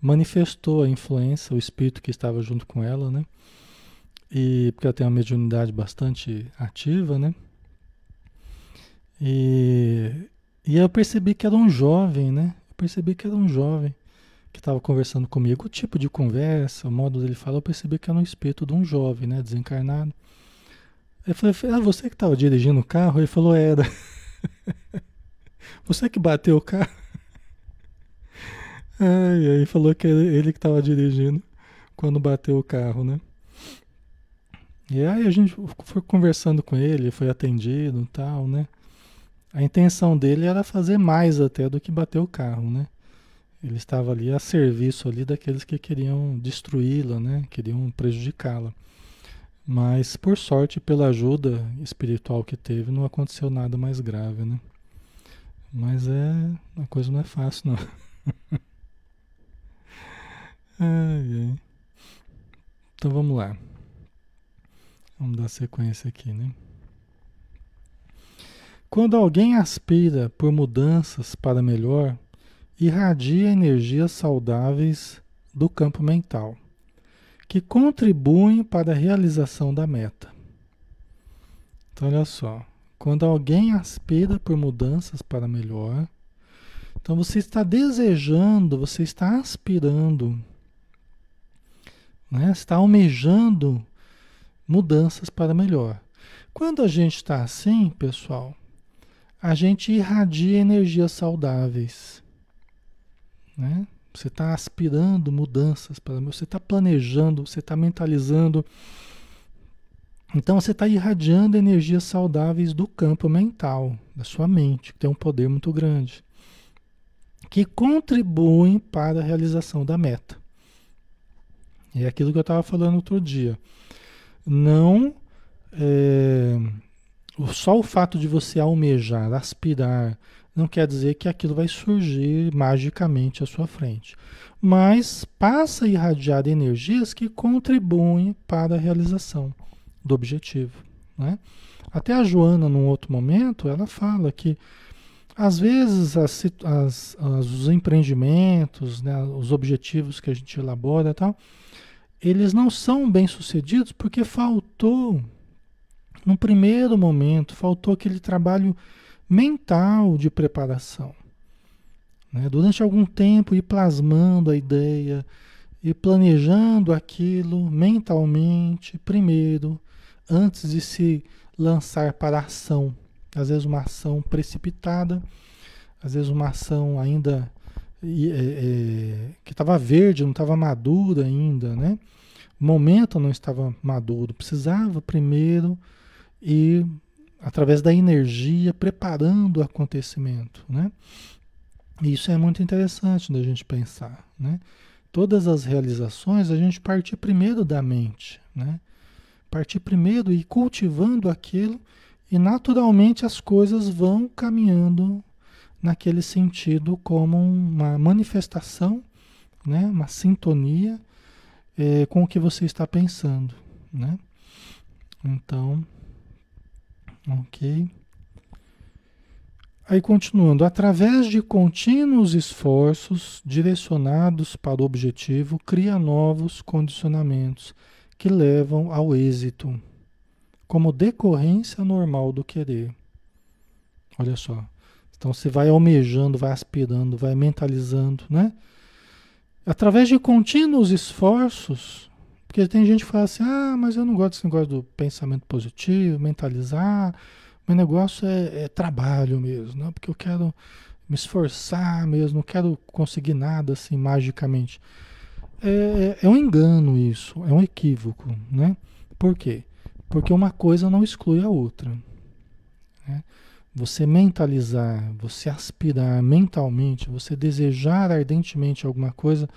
manifestou a influência, o espírito que estava junto com ela, né? E porque ela tem uma mediunidade bastante ativa, né? E, e eu percebi que era um jovem, né? Eu percebi que era um jovem que estava conversando comigo. O tipo de conversa, o modo dele falar, eu percebi que era um espírito de um jovem, né? Desencarnado. Eu falei, ah, você que estava dirigindo o carro? Ele falou, era. [laughs] você que bateu o carro? [laughs] Ai, aí falou que ele que estava dirigindo quando bateu o carro, né? E aí a gente foi conversando com ele, foi atendido e tal, né? A intenção dele era fazer mais até do que bater o carro, né? Ele estava ali a serviço ali daqueles que queriam destruí-la, né? Queriam prejudicá-la. Mas por sorte, pela ajuda espiritual que teve, não aconteceu nada mais grave, né? Mas é, a coisa não é fácil, não. [laughs] ai, ai. Então vamos lá. Vamos dar sequência aqui, né? Quando alguém aspira por mudanças para melhor, irradia energias saudáveis do campo mental, que contribuem para a realização da meta. Então, olha só. Quando alguém aspira por mudanças para melhor, então você está desejando, você está aspirando, né? está almejando mudanças para melhor. Quando a gente está assim, pessoal, a gente irradia energias saudáveis. Né? Você está aspirando mudanças para você está planejando, você está mentalizando. Então você está irradiando energias saudáveis do campo mental, da sua mente, que tem um poder muito grande, que contribuem para a realização da meta. É aquilo que eu estava falando outro dia. Não é, só o fato de você almejar, aspirar, não quer dizer que aquilo vai surgir magicamente à sua frente. Mas passa a irradiar energias que contribuem para a realização do objetivo. Né? Até a Joana, num outro momento, ela fala que às vezes as, as, os empreendimentos, né, os objetivos que a gente elabora tal, eles não são bem sucedidos porque faltou no primeiro momento, faltou aquele trabalho mental de preparação. Né? Durante algum tempo, ir plasmando a ideia, e planejando aquilo mentalmente, primeiro, antes de se lançar para a ação. Às vezes, uma ação precipitada, às vezes, uma ação ainda é, é, que estava verde, não estava madura ainda, né? O momento não estava maduro, precisava primeiro e através da energia preparando o acontecimento, né? Isso é muito interessante da gente pensar, né? Todas as realizações a gente partir primeiro da mente, né? Partir primeiro e cultivando aquilo e naturalmente as coisas vão caminhando naquele sentido como uma manifestação, né? Uma sintonia é, com o que você está pensando, né? Então Ok. Aí continuando, através de contínuos esforços direcionados para o objetivo, cria novos condicionamentos que levam ao êxito, como decorrência normal do querer. Olha só. Então você vai almejando, vai aspirando, vai mentalizando, né? Através de contínuos esforços, porque tem gente que fala assim, ah, mas eu não gosto desse negócio do pensamento positivo, mentalizar. Meu negócio é, é trabalho mesmo, não? porque eu quero me esforçar mesmo, não quero conseguir nada assim magicamente. É, é um engano isso, é um equívoco, né? Por quê? Porque uma coisa não exclui a outra. Né? Você mentalizar, você aspirar mentalmente, você desejar ardentemente alguma coisa,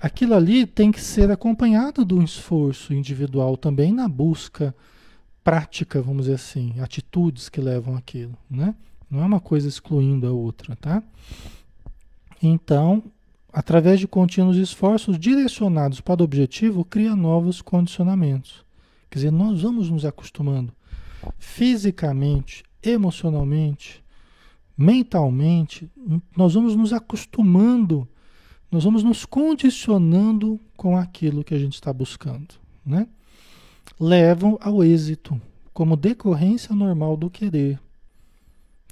aquilo ali tem que ser acompanhado de um esforço individual também na busca prática, vamos dizer assim, atitudes que levam aquilo, né? Não é uma coisa excluindo a outra, tá? Então, através de contínuos esforços direcionados para o objetivo, cria novos condicionamentos. Quer dizer, nós vamos nos acostumando fisicamente, emocionalmente, mentalmente, nós vamos nos acostumando nós vamos nos condicionando com aquilo que a gente está buscando, né? Levam ao êxito, como decorrência normal do querer.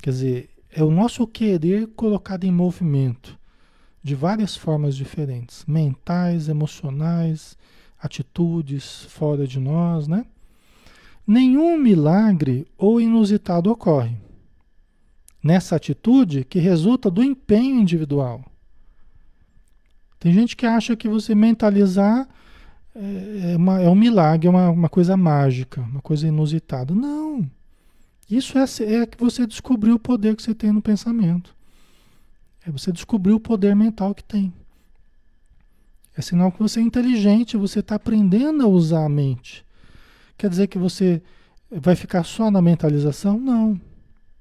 Quer dizer, é o nosso querer colocado em movimento de várias formas diferentes, mentais, emocionais, atitudes fora de nós, né? Nenhum milagre ou inusitado ocorre nessa atitude que resulta do empenho individual. Tem gente que acha que você mentalizar é, é, uma, é um milagre, é uma, uma coisa mágica, uma coisa inusitada. Não. Isso é, é que você descobriu o poder que você tem no pensamento. É você descobriu o poder mental que tem. É sinal que você é inteligente, você está aprendendo a usar a mente. Quer dizer que você vai ficar só na mentalização? Não.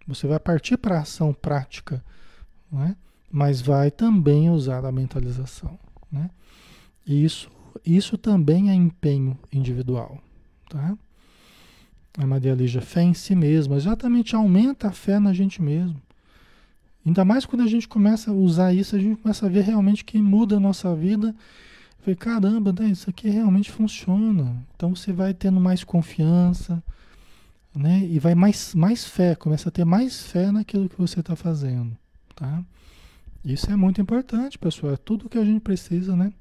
Você vai partir para a ação prática, não é? Mas vai também usar a mentalização. Né? Isso, isso também é empenho individual. Tá? A Maria Lígia, fé em si mesma, exatamente aumenta a fé na gente mesmo. Ainda mais quando a gente começa a usar isso, a gente começa a ver realmente que muda a nossa vida. Falei, caramba, né, isso aqui realmente funciona. Então você vai tendo mais confiança, né? E vai mais, mais fé, começa a ter mais fé naquilo que você está fazendo, tá? Isso é muito importante, pessoal. É tudo que a gente precisa, né?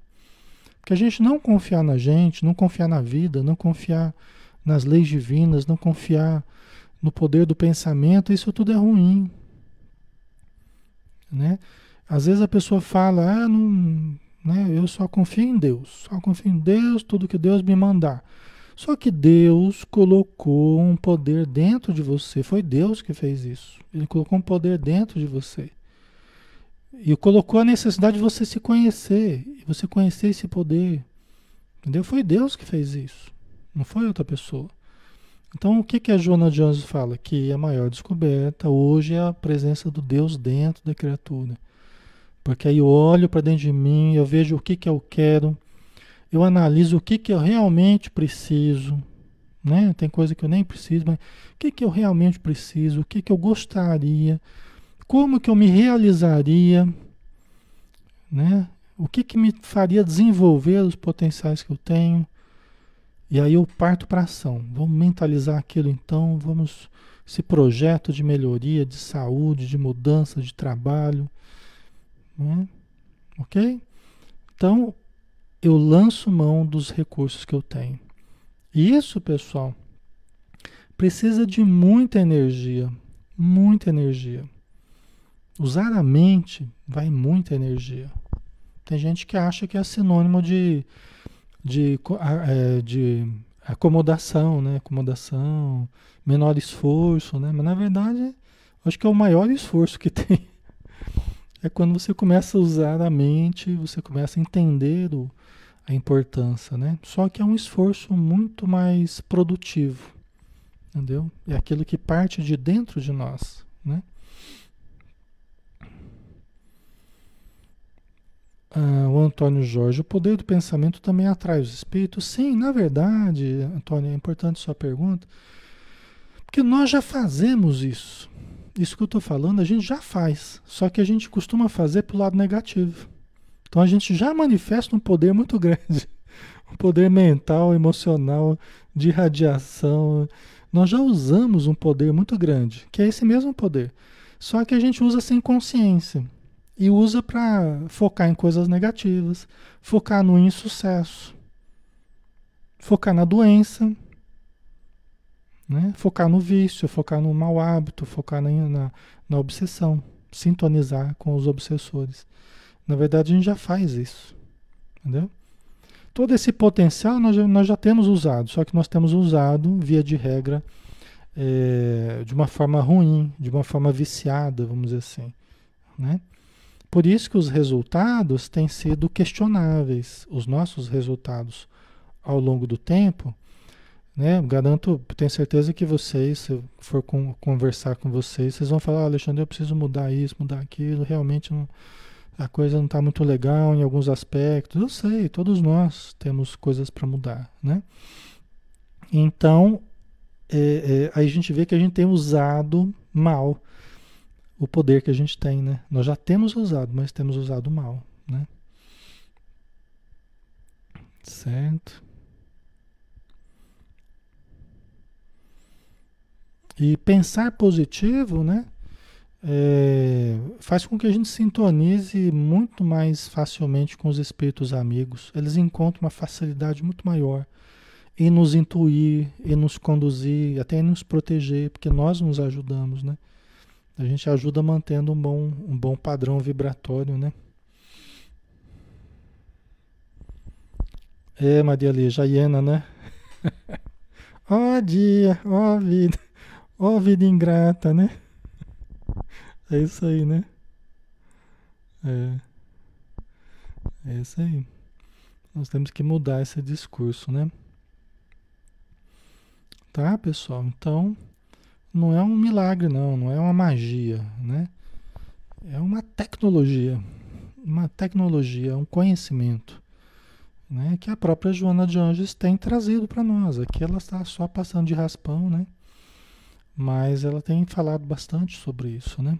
Porque a gente não confiar na gente, não confiar na vida, não confiar nas leis divinas, não confiar no poder do pensamento, isso tudo é ruim, né? Às vezes a pessoa fala, ah, não, né? Eu só confio em Deus, só confio em Deus, tudo que Deus me mandar. Só que Deus colocou um poder dentro de você. Foi Deus que fez isso. Ele colocou um poder dentro de você. E colocou a necessidade de você se conhecer. Você conhecer esse poder. Entendeu? Foi Deus que fez isso. Não foi outra pessoa. Então, o que, que a Joana Jones fala? Que a maior descoberta hoje é a presença do Deus dentro da criatura. Porque aí eu olho para dentro de mim, eu vejo o que, que eu quero, eu analiso o que, que eu realmente preciso, né? Tem coisa que eu nem preciso, mas o que, que eu realmente preciso, o que, que eu gostaria, como que eu me realizaria, né? O que, que me faria desenvolver os potenciais que eu tenho. E aí eu parto para ação. Vamos mentalizar aquilo então, vamos esse projeto de melhoria, de saúde, de mudança, de trabalho, né? OK? Então, eu lanço mão dos recursos que eu tenho. E isso, pessoal, precisa de muita energia, muita energia. Usar a mente vai muita energia. Tem gente que acha que é sinônimo de, de, é, de acomodação, né? Acomodação, menor esforço, né? Mas na verdade, acho que é o maior esforço que [laughs] tem. É quando você começa a usar a mente, você começa a entender o, a importância, né? Só que é um esforço muito mais produtivo, entendeu? É aquilo que parte de dentro de nós, né? Ah, o Antônio Jorge, o poder do pensamento também atrai os espíritos? Sim, na verdade, Antônio, é importante sua pergunta, porque nós já fazemos isso. Isso que eu estou falando, a gente já faz, só que a gente costuma fazer para o lado negativo. Então a gente já manifesta um poder muito grande, [laughs] um poder mental, emocional, de radiação. Nós já usamos um poder muito grande, que é esse mesmo poder. Só que a gente usa sem consciência e usa para focar em coisas negativas, focar no insucesso, focar na doença, né? focar no vício, focar no mau hábito, focar na, na, na obsessão, sintonizar com os obsessores. Na verdade, a gente já faz isso. Entendeu? Todo esse potencial nós nós já temos usado, só que nós temos usado, via de regra, é, de uma forma ruim, de uma forma viciada, vamos dizer assim. Né? Por isso que os resultados têm sido questionáveis, os nossos resultados ao longo do tempo. Né? Garanto, tenho certeza que vocês, se eu for com, conversar com vocês, vocês vão falar, ah, Alexandre, eu preciso mudar isso, mudar aquilo, realmente não a coisa não está muito legal em alguns aspectos. Eu sei, todos nós temos coisas para mudar, né? Então, é, é, aí a gente vê que a gente tem usado mal o poder que a gente tem, né? Nós já temos usado, mas temos usado mal, né? Certo? E pensar positivo, né? É, faz com que a gente sintonize muito mais facilmente com os espíritos amigos. Eles encontram uma facilidade muito maior em nos intuir, em nos conduzir, até em nos proteger, porque nós nos ajudamos, né? A gente ajuda mantendo um bom, um bom padrão vibratório, né? É, Maria Lígia, hiena, né? [laughs] ó oh, dia, ó oh, vida, ó oh, vida ingrata, né? É isso aí, né? É. É isso aí. Nós temos que mudar esse discurso, né? Tá, pessoal? Então, não é um milagre, não, não é uma magia, né? É uma tecnologia, uma tecnologia, um conhecimento, né? Que a própria Joana de Anjos tem trazido para nós. Aqui ela está só passando de raspão, né? Mas ela tem falado bastante sobre isso, né?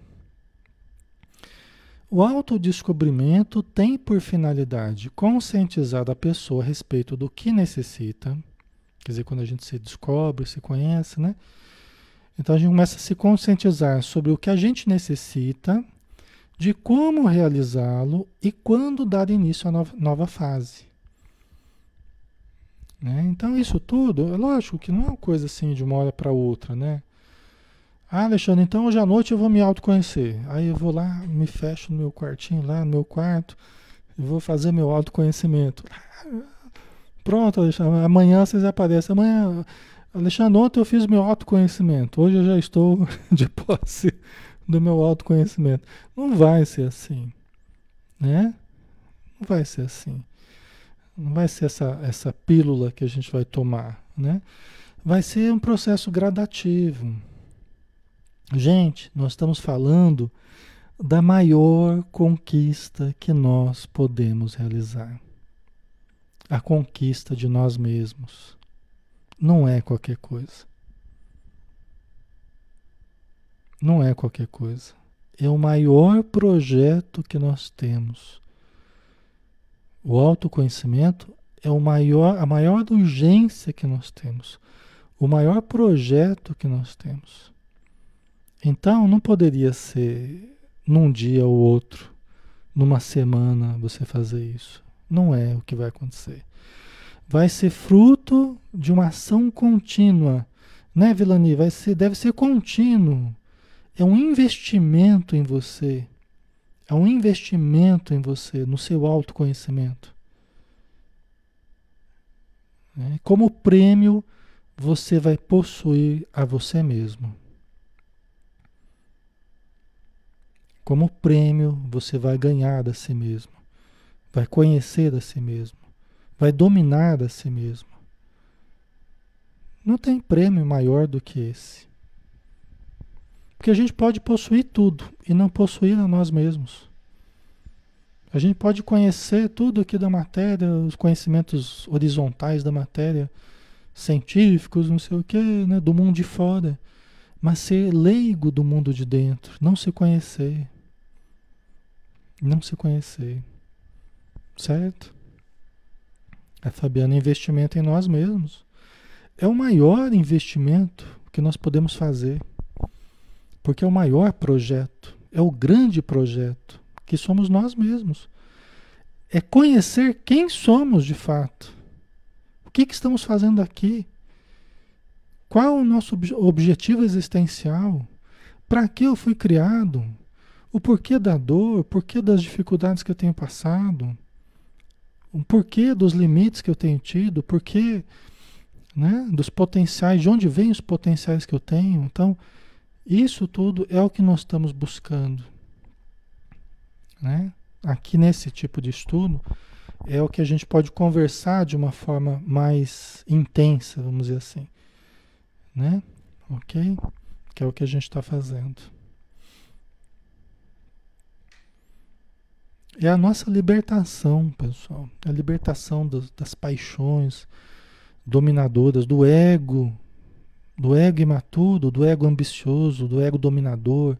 O autodescobrimento tem por finalidade conscientizar a pessoa a respeito do que necessita, Quer dizer, quando a gente se descobre, se conhece, né? Então a gente começa a se conscientizar sobre o que a gente necessita, de como realizá-lo e quando dar início à nova, nova fase. Né? Então isso tudo, é lógico que não é uma coisa assim de uma hora para outra, né? Ah, Alexandre, então hoje à noite eu vou me autoconhecer. Aí eu vou lá, me fecho no meu quartinho lá, no meu quarto, e vou fazer meu autoconhecimento. Pronto, Alexandre, amanhã vocês aparecem. Amanhã, Alexandre, ontem eu fiz meu autoconhecimento. Hoje eu já estou [laughs] de posse do meu autoconhecimento. Não vai ser assim, né? Não vai ser assim. Não vai ser essa, essa pílula que a gente vai tomar, né? Vai ser um processo gradativo. Gente, nós estamos falando da maior conquista que nós podemos realizar a conquista de nós mesmos. Não é qualquer coisa. Não é qualquer coisa. É o maior projeto que nós temos. O autoconhecimento é o maior, a maior urgência que nós temos. O maior projeto que nós temos. Então, não poderia ser num dia ou outro, numa semana, você fazer isso. Não é o que vai acontecer. Vai ser fruto de uma ação contínua, né, Vilani? Vai ser, deve ser contínuo. É um investimento em você. É um investimento em você, no seu autoconhecimento. Né? Como prêmio, você vai possuir a você mesmo. Como prêmio, você vai ganhar a si mesmo vai conhecer a si mesmo, vai dominar a si mesmo. Não tem prêmio maior do que esse. Porque a gente pode possuir tudo e não possuir a nós mesmos. A gente pode conhecer tudo aqui da matéria, os conhecimentos horizontais da matéria, científicos, não sei o que, né, do mundo de fora, mas ser leigo do mundo de dentro, não se conhecer. Não se conhecer. Certo? A Fabiana, investimento em nós mesmos. É o maior investimento que nós podemos fazer. Porque é o maior projeto, é o grande projeto, que somos nós mesmos. É conhecer quem somos de fato. O que, que estamos fazendo aqui? Qual é o nosso objetivo existencial? Para que eu fui criado? O porquê da dor? O porquê das dificuldades que eu tenho passado? O porquê dos limites que eu tenho tido, porquê né, dos potenciais, de onde vêm os potenciais que eu tenho. Então, isso tudo é o que nós estamos buscando. Né? Aqui nesse tipo de estudo, é o que a gente pode conversar de uma forma mais intensa, vamos dizer assim. Né? Ok? Que é o que a gente está fazendo. É a nossa libertação, pessoal. A libertação das, paixões dominadoras, do ego, do ego imaturo, do ego ambicioso, do ego dominador,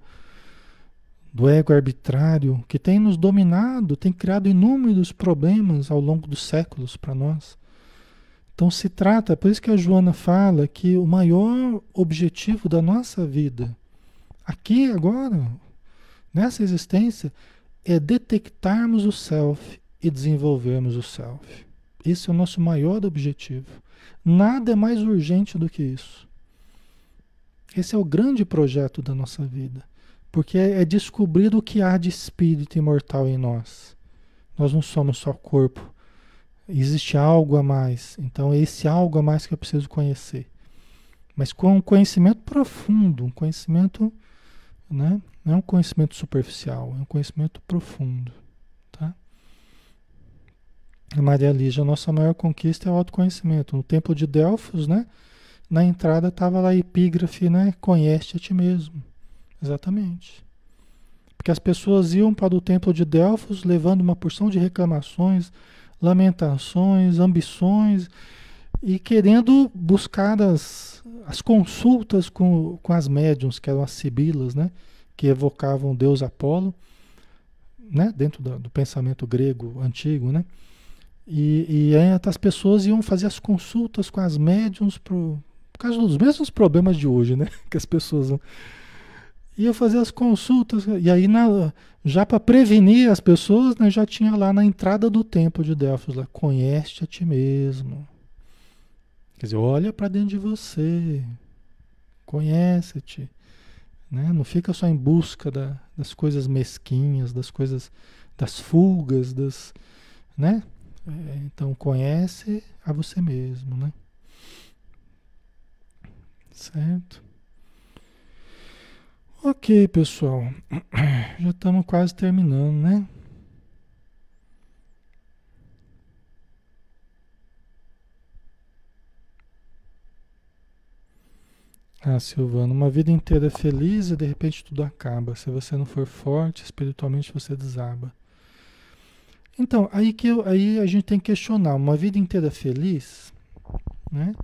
do ego arbitrário que tem nos dominado, tem criado inúmeros problemas ao longo dos séculos para nós. Então se trata, por isso que a Joana fala que o maior objetivo da nossa vida, aqui agora, nessa existência, é detectarmos o self e desenvolvermos o self. Esse é o nosso maior objetivo. Nada é mais urgente do que isso. Esse é o grande projeto da nossa vida. Porque é, é descobrir o que há de espírito imortal em nós. Nós não somos só corpo. Existe algo a mais. Então é esse algo a mais que eu preciso conhecer. Mas com um conhecimento profundo, um conhecimento, né? Não é um conhecimento superficial, é um conhecimento profundo, tá? A Maria Lígia, nossa maior conquista é o autoconhecimento. No templo de Delfos, né? Na entrada estava lá a epígrafe, né? Conhece a ti mesmo. Exatamente. Porque as pessoas iam para o templo de Delfos levando uma porção de reclamações, lamentações, ambições e querendo buscar as, as consultas com, com as médiums, que eram as sibilas, né? que evocavam deus Apolo, né? dentro do, do pensamento grego antigo. Né? E, e as pessoas iam fazer as consultas com as médiums por, por causa dos mesmos problemas de hoje, né? [laughs] que as pessoas ia fazer as consultas. E aí, na, já para prevenir as pessoas, né, já tinha lá na entrada do templo de Delfos, lá, conhece a ti mesmo. Quer dizer, olha para dentro de você, conhece-te. Né? Não fica só em busca da, das coisas mesquinhas, das coisas, das fugas, das, né? É, então conhece a você mesmo, né? Certo? Ok, pessoal. [clears throat] Já estamos quase terminando, né? Ah, Silvano, uma vida inteira feliz e de repente tudo acaba. Se você não for forte, espiritualmente você desaba. Então, aí que eu, aí a gente tem que questionar, uma vida inteira feliz, né?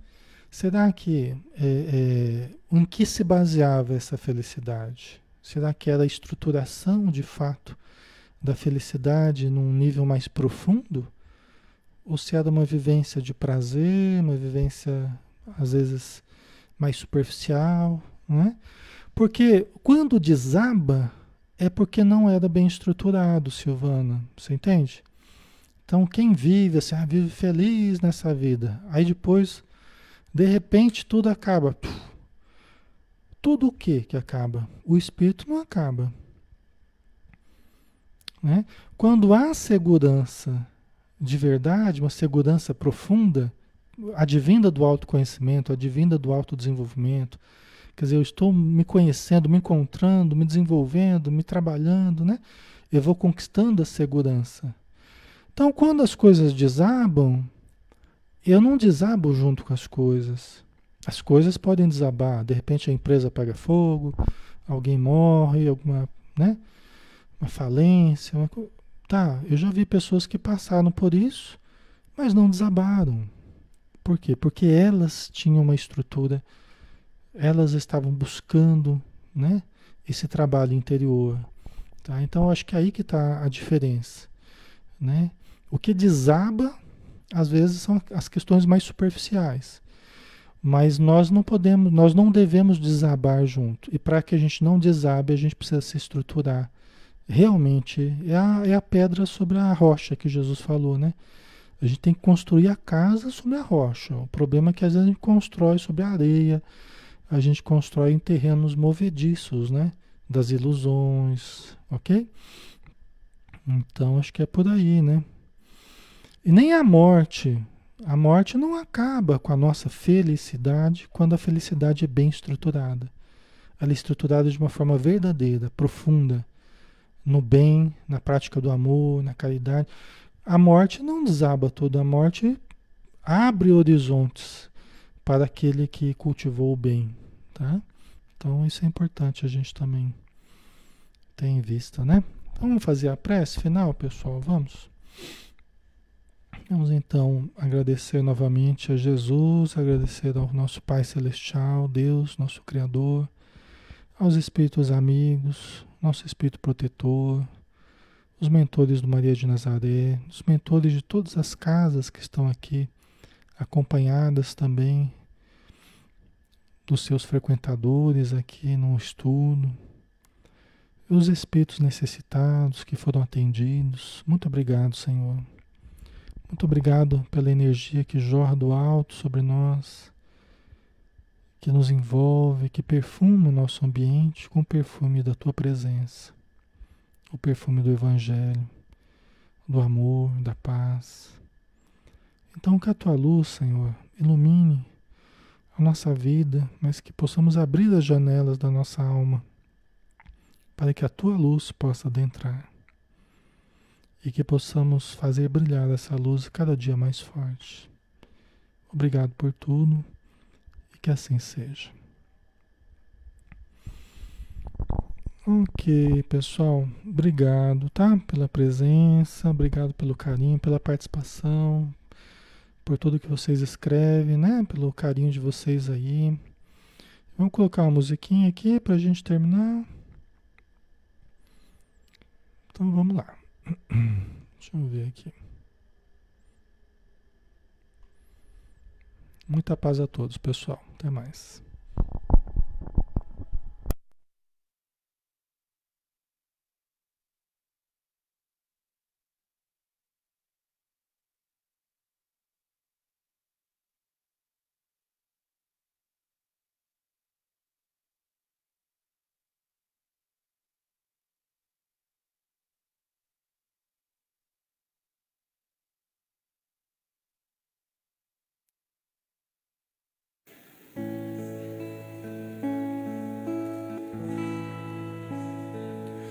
Será que é, é, em que se baseava essa felicidade? Será que era a estruturação de fato da felicidade num nível mais profundo? Ou se era uma vivência de prazer, uma vivência às vezes mais superficial, não é? Porque quando desaba é porque não era bem estruturado, Silvana, você entende? Então quem vive assim, ah, vive feliz nessa vida, aí depois de repente tudo acaba. Tudo o que que acaba? O espírito não acaba. Né? Quando há segurança de verdade, uma segurança profunda, advinda do autoconhecimento, advinda do autodesenvolvimento, quer dizer, eu estou me conhecendo, me encontrando, me desenvolvendo, me trabalhando, né? Eu vou conquistando a segurança. Então, quando as coisas desabam, eu não desabo junto com as coisas. As coisas podem desabar. De repente a empresa pega fogo, alguém morre, alguma, né? Uma falência. Uma... Tá, eu já vi pessoas que passaram por isso, mas não desabaram. Por quê? Porque elas tinham uma estrutura, elas estavam buscando, né? Esse trabalho interior. Tá? Então acho que é aí que está a diferença, né? O que desaba às vezes são as questões mais superficiais. Mas nós não podemos, nós não devemos desabar junto. E para que a gente não desabe, a gente precisa se estruturar. Realmente, é a, é a pedra sobre a rocha que Jesus falou, né? A gente tem que construir a casa sobre a rocha. O problema é que às vezes a gente constrói sobre a areia, a gente constrói em terrenos movediços, né? Das ilusões, ok? Então acho que é por aí, né? E nem a morte. A morte não acaba com a nossa felicidade quando a felicidade é bem estruturada. Ela é estruturada de uma forma verdadeira, profunda, no bem, na prática do amor, na caridade. A morte não desaba tudo, a morte abre horizontes para aquele que cultivou o bem, tá? Então isso é importante a gente também ter em vista, né? Então, vamos fazer a prece final, pessoal, vamos. Vamos então agradecer novamente a Jesus, agradecer ao nosso Pai Celestial, Deus, nosso Criador, aos Espíritos amigos, nosso Espírito protetor, os mentores do Maria de Nazaré, os mentores de todas as casas que estão aqui, acompanhadas também dos seus frequentadores aqui no estudo, os espíritos necessitados que foram atendidos. Muito obrigado, Senhor. Muito obrigado pela energia que jorra do alto sobre nós, que nos envolve, que perfuma o nosso ambiente com o perfume da tua presença o perfume do Evangelho, do amor, da paz. Então, que a tua luz, Senhor, ilumine a nossa vida, mas que possamos abrir as janelas da nossa alma para que a tua luz possa adentrar e que possamos fazer brilhar essa luz cada dia mais forte. Obrigado por tudo e que assim seja. Ok, pessoal, obrigado, tá? Pela presença, obrigado pelo carinho, pela participação, por tudo que vocês escrevem, né? Pelo carinho de vocês aí. Vamos colocar uma musiquinha aqui para a gente terminar. Então vamos lá. [clears throat] Deixa eu ver aqui. Muita paz a todos, pessoal. Até mais.